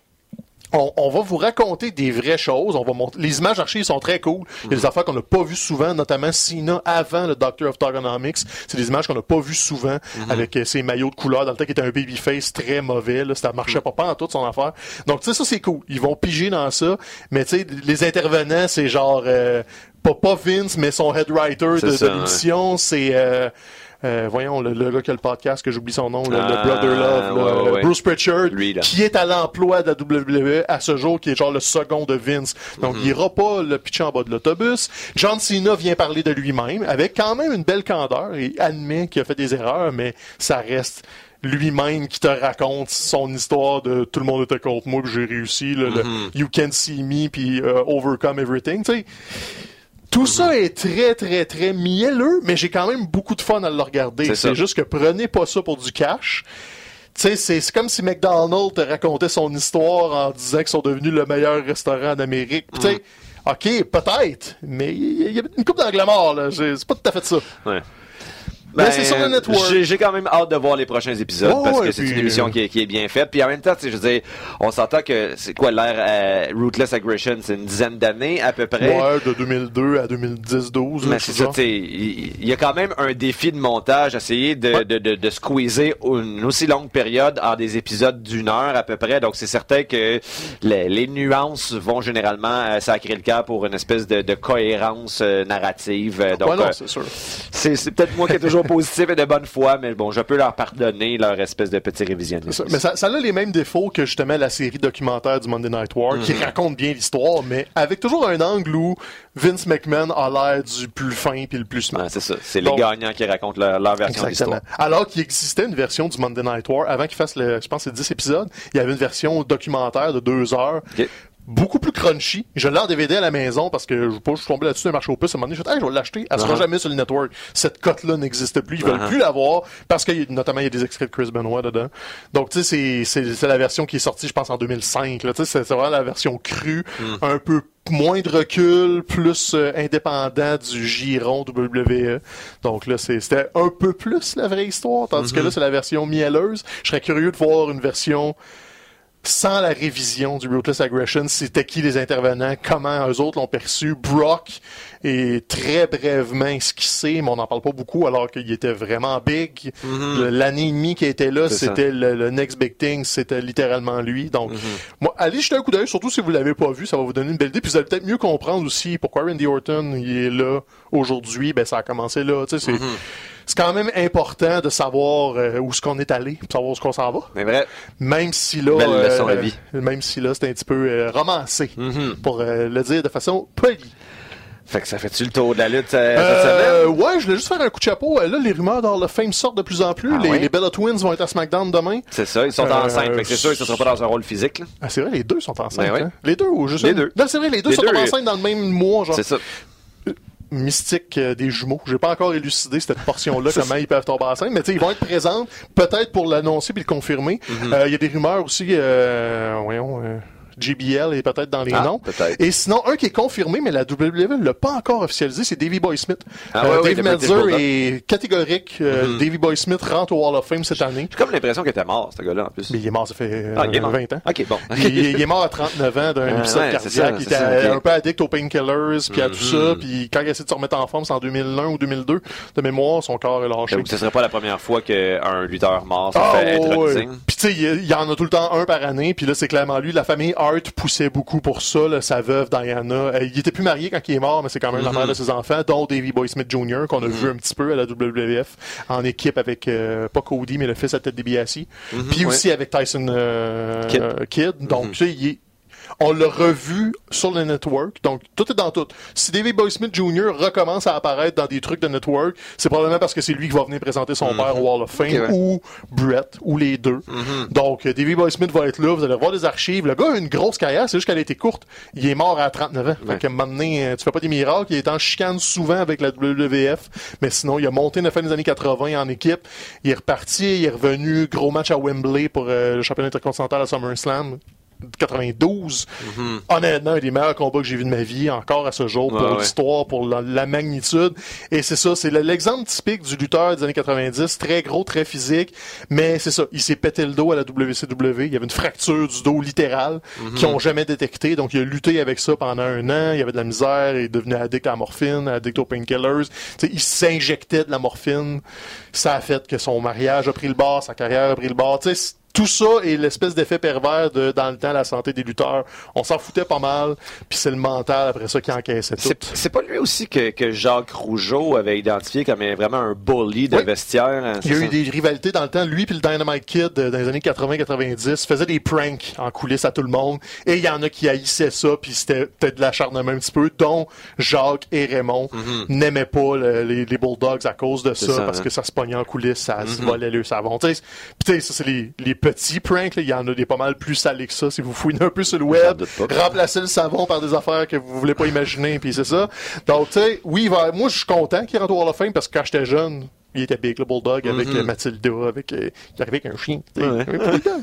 A: on, on va vous raconter des vraies choses. On va montrer, les images archives sont très cool. Il y a des affaires qu'on n'a pas vues souvent, notamment Cena avant le Doctor of Togonomics. C'est des images qu'on n'a pas vues souvent avec euh, ses maillots de couleur dans le temps qui était un babyface très mauvais. Là, ça marchait pas pas en toute son affaire. Donc tu sais ça c'est cool. Ils vont piger dans ça. Mais tu sais les intervenants c'est genre euh, pas, pas Vince mais son head writer de, de
B: ouais.
A: l'émission c'est euh, euh, voyons, le, le gars qui a le podcast, que j'oublie son nom, le, le
B: Ah,
A: Brother Love,
B: ouais, ouais.
A: Bruce Pritchard,
B: Lui,
A: qui est à l'emploi de la WWE à ce jour, qui est genre le second de Vince. Donc,
B: Mhm.
A: il ira pas le pitcher en bas de l'autobus. John Cena vient parler de lui-même, avec quand même une belle candeur, et admet qu'il a fait des erreurs, mais ça reste lui-même qui te raconte son histoire de tout le monde était contre moi puis j'ai réussi le, le
B: Mhm.
A: you can see me puis euh, overcome everything tu sais tout ça est très, très, très mielleux, mais j'ai quand même beaucoup de fun à le regarder.
B: C'est
A: juste que prenez pas ça pour du cash. Tu sais, c'est comme si McDonald's te racontait son histoire en disant qu'ils sont devenus le meilleur restaurant d'Amérique. Tu sais, OK, peut-être, mais il y, a- une coupe d'angle mort, là. C'est c'est pas tout à fait ça.
B: Ouais.
A: Mais c'est sur le network.
B: Ben, J'ai quand même hâte de voir les prochains épisodes
A: Oh,
B: parce que c'est une émission
A: euh,
B: qui est, qui est bien faite. Puis en même temps, je veux dire, on s'entend que c'est quoi l'ère euh, Rootless Aggression, c'est une dizaine d'années à peu près.
A: Ouais, de 2002 à 2010-12.
B: Mais c'est ça, il y a quand même un défi de montage, essayer de,
A: Ouais.
B: de, de, de squeezer une aussi longue période en des épisodes d'une heure à peu près. Donc c'est certain que les, les nuances vont généralement euh, sacrer le cas pour une espèce de, de cohérence euh, narrative. Euh, Donc
A: ouais, non, c'est sûr.
B: c'est peut-être moi qui est toujours positif et de bonne foi, mais bon, je peux leur pardonner leur espèce de petit révisionnisme.
A: Ça- Mais ça, ça a les mêmes défauts que justement la série documentaire du Monday Night War, qui raconte bien l'histoire, mais avec toujours un angle où Vince McMahon a l'air du plus fin puis le plus smart.
B: Ouais, c'est ça. C'est les gagnants qui racontent leur, leur version de l'histoire.
A: Alors qu'il existait une version du Monday Night War, avant qu'il fasse le, je pense, c'est 10 épisodes, il y avait une version documentaire de deux heures. Beaucoup plus crunchy. Je l'ai en DVD à la maison parce que je, pas, je suis tombé là-dessus, un marché au puce. À un moment donné, je dit, Hey, je vais l'acheter. Elle sera
B: Uh-huh.
A: jamais sur le network. Cette cote-là n'existe plus. Ils veulent
B: Uh-huh.
A: plus l'avoir parce que, notamment, il y a des extraits de Chris Benoit dedans. Donc, tu sais, c'est, la version qui est sortie, je pense, en 2005. Là. Tu sais, c'est, vraiment la version crue, un peu moins de recul, plus euh, indépendant du giron WWE. Donc là, c'était un peu plus la vraie histoire, tandis que là, c'est la version mielleuse. Je serais curieux de voir une version sans la révision du Ruthless Aggression, c'était qui les intervenants, comment eux autres l'ont perçu. Brock est très brièvement esquissé, mais on n'en parle pas beaucoup alors qu'il était vraiment big. Le- L'année et demie qui était là, c'était le, le next big thing, c'était littéralement lui. Donc,
B: Mm-hmm.
A: moi, allez jeter un coup d'œil, surtout si vous l'avez pas vu, ça va vous donner une belle idée. Puis vous allez peut-être mieux comprendre aussi pourquoi Randy Orton il est là aujourd'hui. Ben, ça a commencé là. Tu sais, c'est
B: Mm-hmm.
A: C'est quand même important de savoir euh, où est-ce qu'on est allé, pour savoir où est-ce qu'on s'en va.
B: Mais vrai,
A: Même si là,
B: Belle leçon
A: euh,
B: vie.
A: même si là, c'est un petit peu euh, romancé,
B: Mhm.
A: pour le dire de façon polie.
B: Fait que ça fait-tu le tour de la lutte euh,
A: Euh,
B: cette semaine?
A: ouais, je voulais juste faire un coup de chapeau. Là, les rumeurs dans le Fame sortent de plus en plus.
B: Ah
A: les, Bella Twins vont être à SmackDown demain.
B: C'est ça, ils sont
A: Euh,
B: enceintes. Fait que c'est sûr qu'ils ne seront pas dans un rôle physique. là.
A: Ah, c'est vrai, les deux sont enceintes.
B: Ben ouais.
A: hein? Les deux ou juste
B: Les
A: une?
B: deux.
A: Non, c'est vrai, les deux
B: Les
A: sont
B: deux,
A: enceintes dans le même mois, genre
B: C'est ça.
A: Mystique euh, des jumeaux. J'ai pas encore élucidé cette portion-là, comment ils peuvent tomber mais tu sais, ils vont être présents, peut-être pour l'annoncer puis le confirmer.
B: Mhm.
A: Euh, Il y a des rumeurs aussi, euh, voyons, euh, JBL est peut-être dans les
B: Ah,
A: noms. Et sinon, un qui est confirmé, mais la WWE l'a pas encore officialisé, c'est Davey Boy Smith.
B: Ah
A: Euh, Dave Meltzer est catégorique. Euh,
B: Mhm.
A: Davey Boy Smith rentre au Hall of Fame cette année.
B: J'ai comme l'impression qu'il était mort, ce gars-là, en plus.
A: Mais il est mort, ça fait euh,
B: Ah, il est mort.
A: 20 ans.
B: Ok, bon.
A: il, il est mort à 39 ans d'un
B: Ah,
A: épisode
B: ouais, c'est
A: cardiaque. il était un peu addict aux painkillers, puis à tout ça.
B: Mhm.
A: Puis quand il a essayé de se remettre en forme, c'est en 2001 ou 2002. De mémoire, son corps est lâché.
B: Que ce serait pas la première fois qu'un lutteur mort se
A: Ah,
B: fait
A: ouais. Puis tu sais, il y en a tout le temps un par année. Puis là, c'est clairement lui. La famille Hart poussait beaucoup pour ça. là, sa veuve Diana. Euh, il était plus marié quand il est mort, mais c'est quand même la mère de ses enfants, dont Davy Boy Smith Jr. qu'on a vu un petit peu à la WWF en équipe avec euh, pas Cody, mais le fils à Ted DiBiase.
B: Mhm,
A: Puis
B: ouais.
A: aussi avec Tyson euh,
B: Kidd.
A: Kidd. Donc tu sais, il est- on l'a revu sur le network, donc tout est dans tout. Si Davey Boy Smith Jr. recommence à apparaître dans des trucs de network, c'est probablement parce que c'est lui qui va venir présenter son père au Hall of Fame
B: ouais.
A: ou Brett ou les deux. Donc euh, Davey Boy Smith va être là, vous allez voir des archives. Le gars a une grosse carrière, c'est juste qu'elle a été courte. Il est mort à 39 ans.
B: Ouais.
A: Fait moment donné, euh, tu fais pas des miracles, il est en chicane souvent avec la WWF, mais sinon il a monté la fin des années 80 en équipe, il est reparti, il est revenu gros match à Wembley pour euh, le championnat intercontinental à SummerSlam. 92. Honnêtement, un des meilleurs combats que j'ai vu de ma vie, encore à ce jour, pour
B: Ouais, ouais.
A: l'histoire, pour la, la magnitude. Et c'est ça, c'est le- l'exemple typique du lutteur des années 90, très gros, très physique, mais c'est ça, il s'est pété le dos à la WCW, il y avait une fracture du dos littérale qu'ils ont jamais détecté, donc il a lutté avec ça pendant un an, il y avait de la misère, il est devenu addict à la morphine, addict aux painkillers, il s'injectait de la morphine, ça a fait que son mariage a pris le bord, sa carrière a pris le bord, tu sais, c'est- tout ça est l'espèce d'effet pervers de, dans le temps, la santé des lutteurs. On s'en foutait pas mal, puis c'est le mental après ça qui encaissait tout.
B: C'est pas lui aussi que, que Jacques Rougeau avait identifié comme vraiment un bully de
A: Oui.
B: vestiaire. hein,
A: Il y a eu des rivalités dans le temps. Lui puis le Dynamite Kid euh, dans les années 80-90 faisait des pranks en coulisses à tout le monde. Et il y en a qui haïssaient ça, puis c'était peut-être de l'acharnement un petit peu, dont Jacques et Raymond n'aimaient pas le- les, les Bulldogs à cause de ça,
B: Mhm. ça,
A: parce
B: hein.
A: que ça se pognait en coulisses, ça se
B: Mhm.
A: volait le savon. Puis ça c'est les, les petits pranks. là. Il y en a des pas mal plus salés que ça. Si vous fouinez un peu sur le web, remplacez le savon par des affaires que vous voulez pas imaginer, puis c'est ça. Donc tu sais, oui, va- moi je suis content qu'il rentre au Hall of Fame parce que quand j'étais jeune, il était big, le Bulldog, avec
B: Mhm.
A: euh, Mathilda, avec, euh, il arrivait avec un chien.
B: Ouais.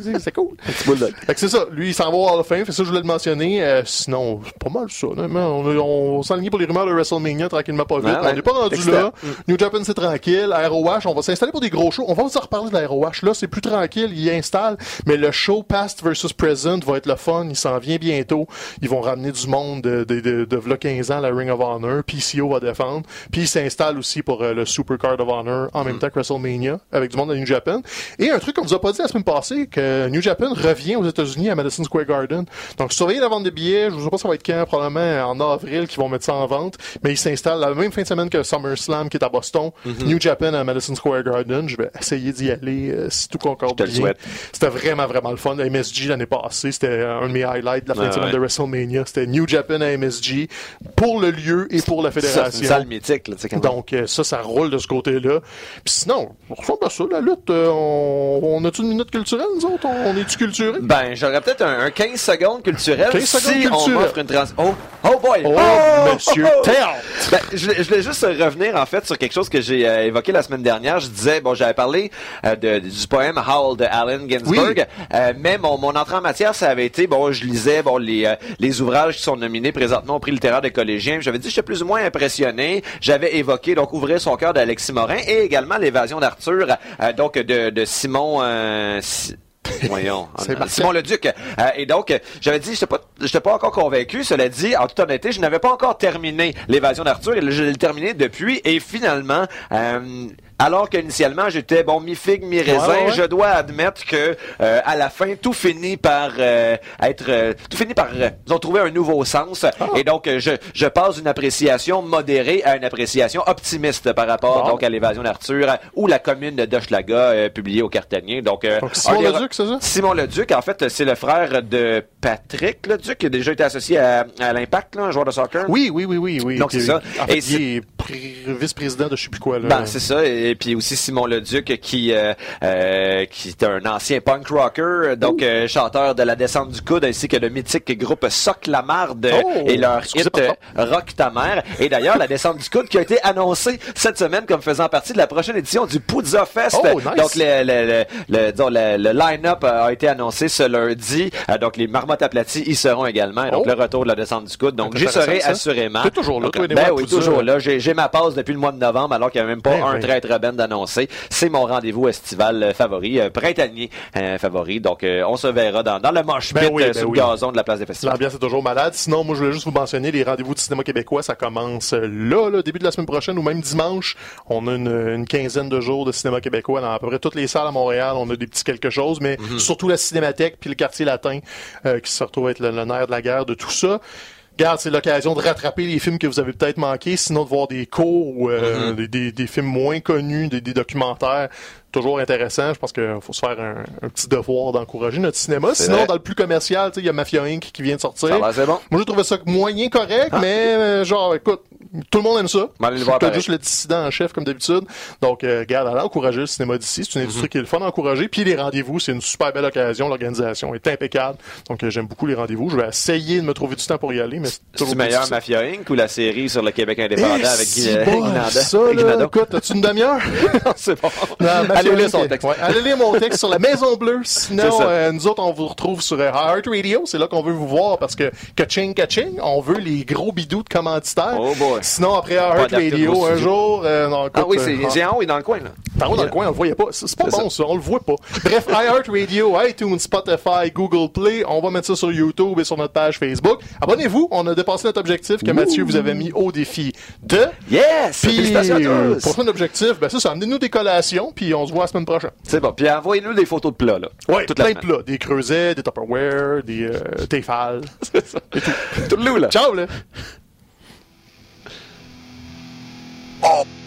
A: C'est- c'est cool.
B: Petit bulldog.
A: Fait que c'est ça. Lui, il s'en va au Hall of Fame. Fait ça, je voulais le mentionner. Euh, sinon, c'est pas mal ça. On, on, s'enligne pour les rumeurs de WrestleMania tranquillement pas vite.
B: Ouais, ouais.
A: On n'est pas rendu là. New Japan, c'est tranquille. ROH, on va s'installer pour des gros shows. On va vous en reparler de la ROH. Là, c'est plus tranquille. Il installe. Mais le show Past versus Present va être le fun. Il s'en vient bientôt. Ils vont ramener du monde de, de, de, de, v'là 15 ans à la Ring of Honor. PCO va défendre. Puis il s'installe aussi pour euh, le Super Card of Honor en
B: Mm.
A: même temps que WrestleMania avec du monde de New Japan. Et un truc qu'on vous a pas dit la semaine passée, que New Japan revient aux États-Unis à Madison Square Garden. Donc surveillez la vente de billets. Je ne sais pas ça va être quand, probablement en avril qu'ils vont mettre ça en vente. Mais ils s'installent la même fin de semaine que SummerSlam qui est à Boston.
B: Mm-hmm.
A: New Japan à Madison Square Garden. Je vais essayer d'y aller euh, si tout concorde bien. C'était vraiment, vraiment le fun. MSG l'année passée, c'était un de mes highlights de la fin de semaine
B: ouais.
A: de WrestleMania. C'était New Japan à MSG pour le lieu et pour la
B: Ça, C'est une
A: fédération.
B: salle mythique, là, quand même.
A: Donc euh, ça, ça roule de ce côté-là. Puis sinon, on ressemble à ça, la lutte. euh, on, on a-tu une minute culturelle, nous autres? On, on est-tu culturés?
B: Ben, j'aurais peut-être un, un 15 secondes culturel
A: 15 secondes
B: si on m'offre une trans... Oh, oh boy!
A: Oh, monsieur Théâtre!
B: Ben, je, voulais- je voulais juste revenir en fait sur quelque chose que j'ai euh, évoqué la semaine dernière. Je disais, bon, j'avais parlé euh, de, du poème Howl de Allen Ginsberg,
A: Oui.
B: mais mon, mon entrée en matière, ça avait été, bon, je lisais bon les, les ouvrages qui sont nominés présentement au prix littéraire des collégiens. J'avais dit, j'étais plus ou moins impressionné. J'avais évoqué donc Ouvrir son cœur d'Alexis Morin et également L'évasion d'Arthur, euh, donc de, de Simon. euh, Si- Voyons. Simon Leduc. Euh, et donc, j'avais dit, j'étais pas, j'étais pas encore convaincu. Cela dit, en toute honnêteté, je n'avais pas encore terminé l'évasion d'Arthur. Et je l'ai terminé depuis. Et finalement, euh, alors qu'initialement j'étais bon mi figue mi raisin,
A: Ouais, ouais.
B: je dois admettre que euh, à la fin tout finit par euh, être euh, tout finit par euh, ils ont trouvé un nouveau sens
A: Ah.
B: et donc euh, je je passe d'une appréciation modérée à une appréciation optimiste par rapport
A: Bon.
B: donc à l'évasion d'Arthur euh, ou la commune de Hochelaga euh, publiée au Cartanier. Donc, euh,
A: Donc, Simon Leduc, c'est ça?
B: Simon Leduc, en fait, c'est le frère de Patrick Leduc, qui a déjà été associé à, à l'Impact, là, un joueur de soccer.
A: Oui, oui, oui, oui, oui.
B: Donc, c'est ça.
A: En fait,
B: Et
A: il est pré- vice-président de je sais plus quoi, là.
B: Ben, c'est ça. Et puis aussi Simon Leduc qui euh, euh, qui est un ancien punk rocker, donc euh, chanteur de la descente du coude ainsi que le mythique groupe Soc la Marde
A: Oh!
B: et leur hit euh, Rock ta mère. Et d'ailleurs la descente du coude qui a été annoncée cette semaine comme faisant partie de la prochaine édition du Poudza Fest.
A: Oh, nice.
B: Donc le le le, le, disons, le- le line-up a été annoncé ce lundi. Euh, donc les marmottes aplaties y seront également. Donc
A: Oh.
B: le retour de la descente du coude. Donc j'y serai
A: ça.
B: assurément.
A: T'es toujours là,
B: Donc,
A: toi, des
B: Ben oui, toujours là. J'ai j'ai ma passe depuis le mois de novembre alors qu'il n'y a même pas
A: Ben
B: un traître band d'annoncer. C'est mon rendez-vous estival euh, favori, euh, printanier euh, favori. Donc, euh, on se verra dans, dans le pit
A: Ben oui, ben
B: sur
A: oui.
B: le gazon de la place des festivals.
A: L'ambiance est toujours malade. Sinon, moi, je voulais juste vous mentionner les rendez-vous du cinéma québécois. Ça commence là, là, début de la semaine prochaine ou même dimanche. On a une, une quinzaine de jours de cinéma québécois dans à peu près toutes les salles à Montréal. On a des petits quelque chose, mais
B: Mhm.
A: surtout la Cinémathèque puis le quartier latin euh, qui se retrouve être le, le nerf de la guerre de tout ça. Garde, c'est l'occasion de rattraper les films que vous avez peut-être manqués, sinon de voir des cours ou euh,
B: Mhm.
A: des, des- des films moins connus, des, des documentaires. Toujours intéressant. Je pense qu'il faut se faire un, un petit devoir d'encourager notre cinéma. Sinon,
B: vrai.
A: dans le plus commercial, tu sais, il y a Mafia Inc. qui vient de sortir.
B: Ça va, c'est bon.
A: Moi, j'ai trouvé ça moyen correct, mais euh, genre, écoute, tout le monde aime ça. T'as juste le dissident en chef, comme d'habitude. Donc, euh, regarde, allez encourager le cinéma d'ici. C'est une industrie qui est le fun à encourager. Puis les rendez-vous, c'est une super belle occasion. L'organisation est impeccable. Donc, euh, j'aime beaucoup les rendez-vous. Je vais essayer de me trouver du temps pour y aller, mais c'est
B: meilleur. Mafia Inc. ou la série sur le Québec indépendant
A: Eh,
B: avec Guy, euh,
A: là,
B: Guinado?
A: écoute, as-tu une demi-heure?
B: c'est bon. Allez lire son texte.
A: Allez lire mon texte sur la Maison Bleue. Sinon, euh, nous autres, on vous retrouve sur Heart Radio. C'est là qu'on veut vous voir parce que kaching, kaching, on veut les gros bidous de commanditaires.
B: Oh boy.
A: Sinon, après Heart Radio, un jour, euh, non, écoute,
B: Ah oui,
A: euh,
B: c'est c'est en haut et dans le coin, là.
A: T'en haut dans le coin, on le voyait pas. C'est pas bon, ça. On le voit pas. Bref, iHeartRadio, iTunes, Spotify, Google Play. On va mettre ça sur YouTube et sur notre page Facebook. Abonnez-vous. On a dépassé notre objectif que Mathieu vous avait mis au défi de.
B: Yes!
A: Puis,
B: Félicitations à
A: euh, prochain objectif, ben, c'est ça. Amenez-nous des collations, puis on se voit la semaine prochaine.
B: C'est bon. Puis envoyez-nous des photos de plats, là.
A: Ouais,
B: Toute la
A: plein de plats. Des creusets, des Tupperware, des euh, Tefal.
B: C'est ça. Tout le loup, là.
A: Ciao, là!
C: Oh.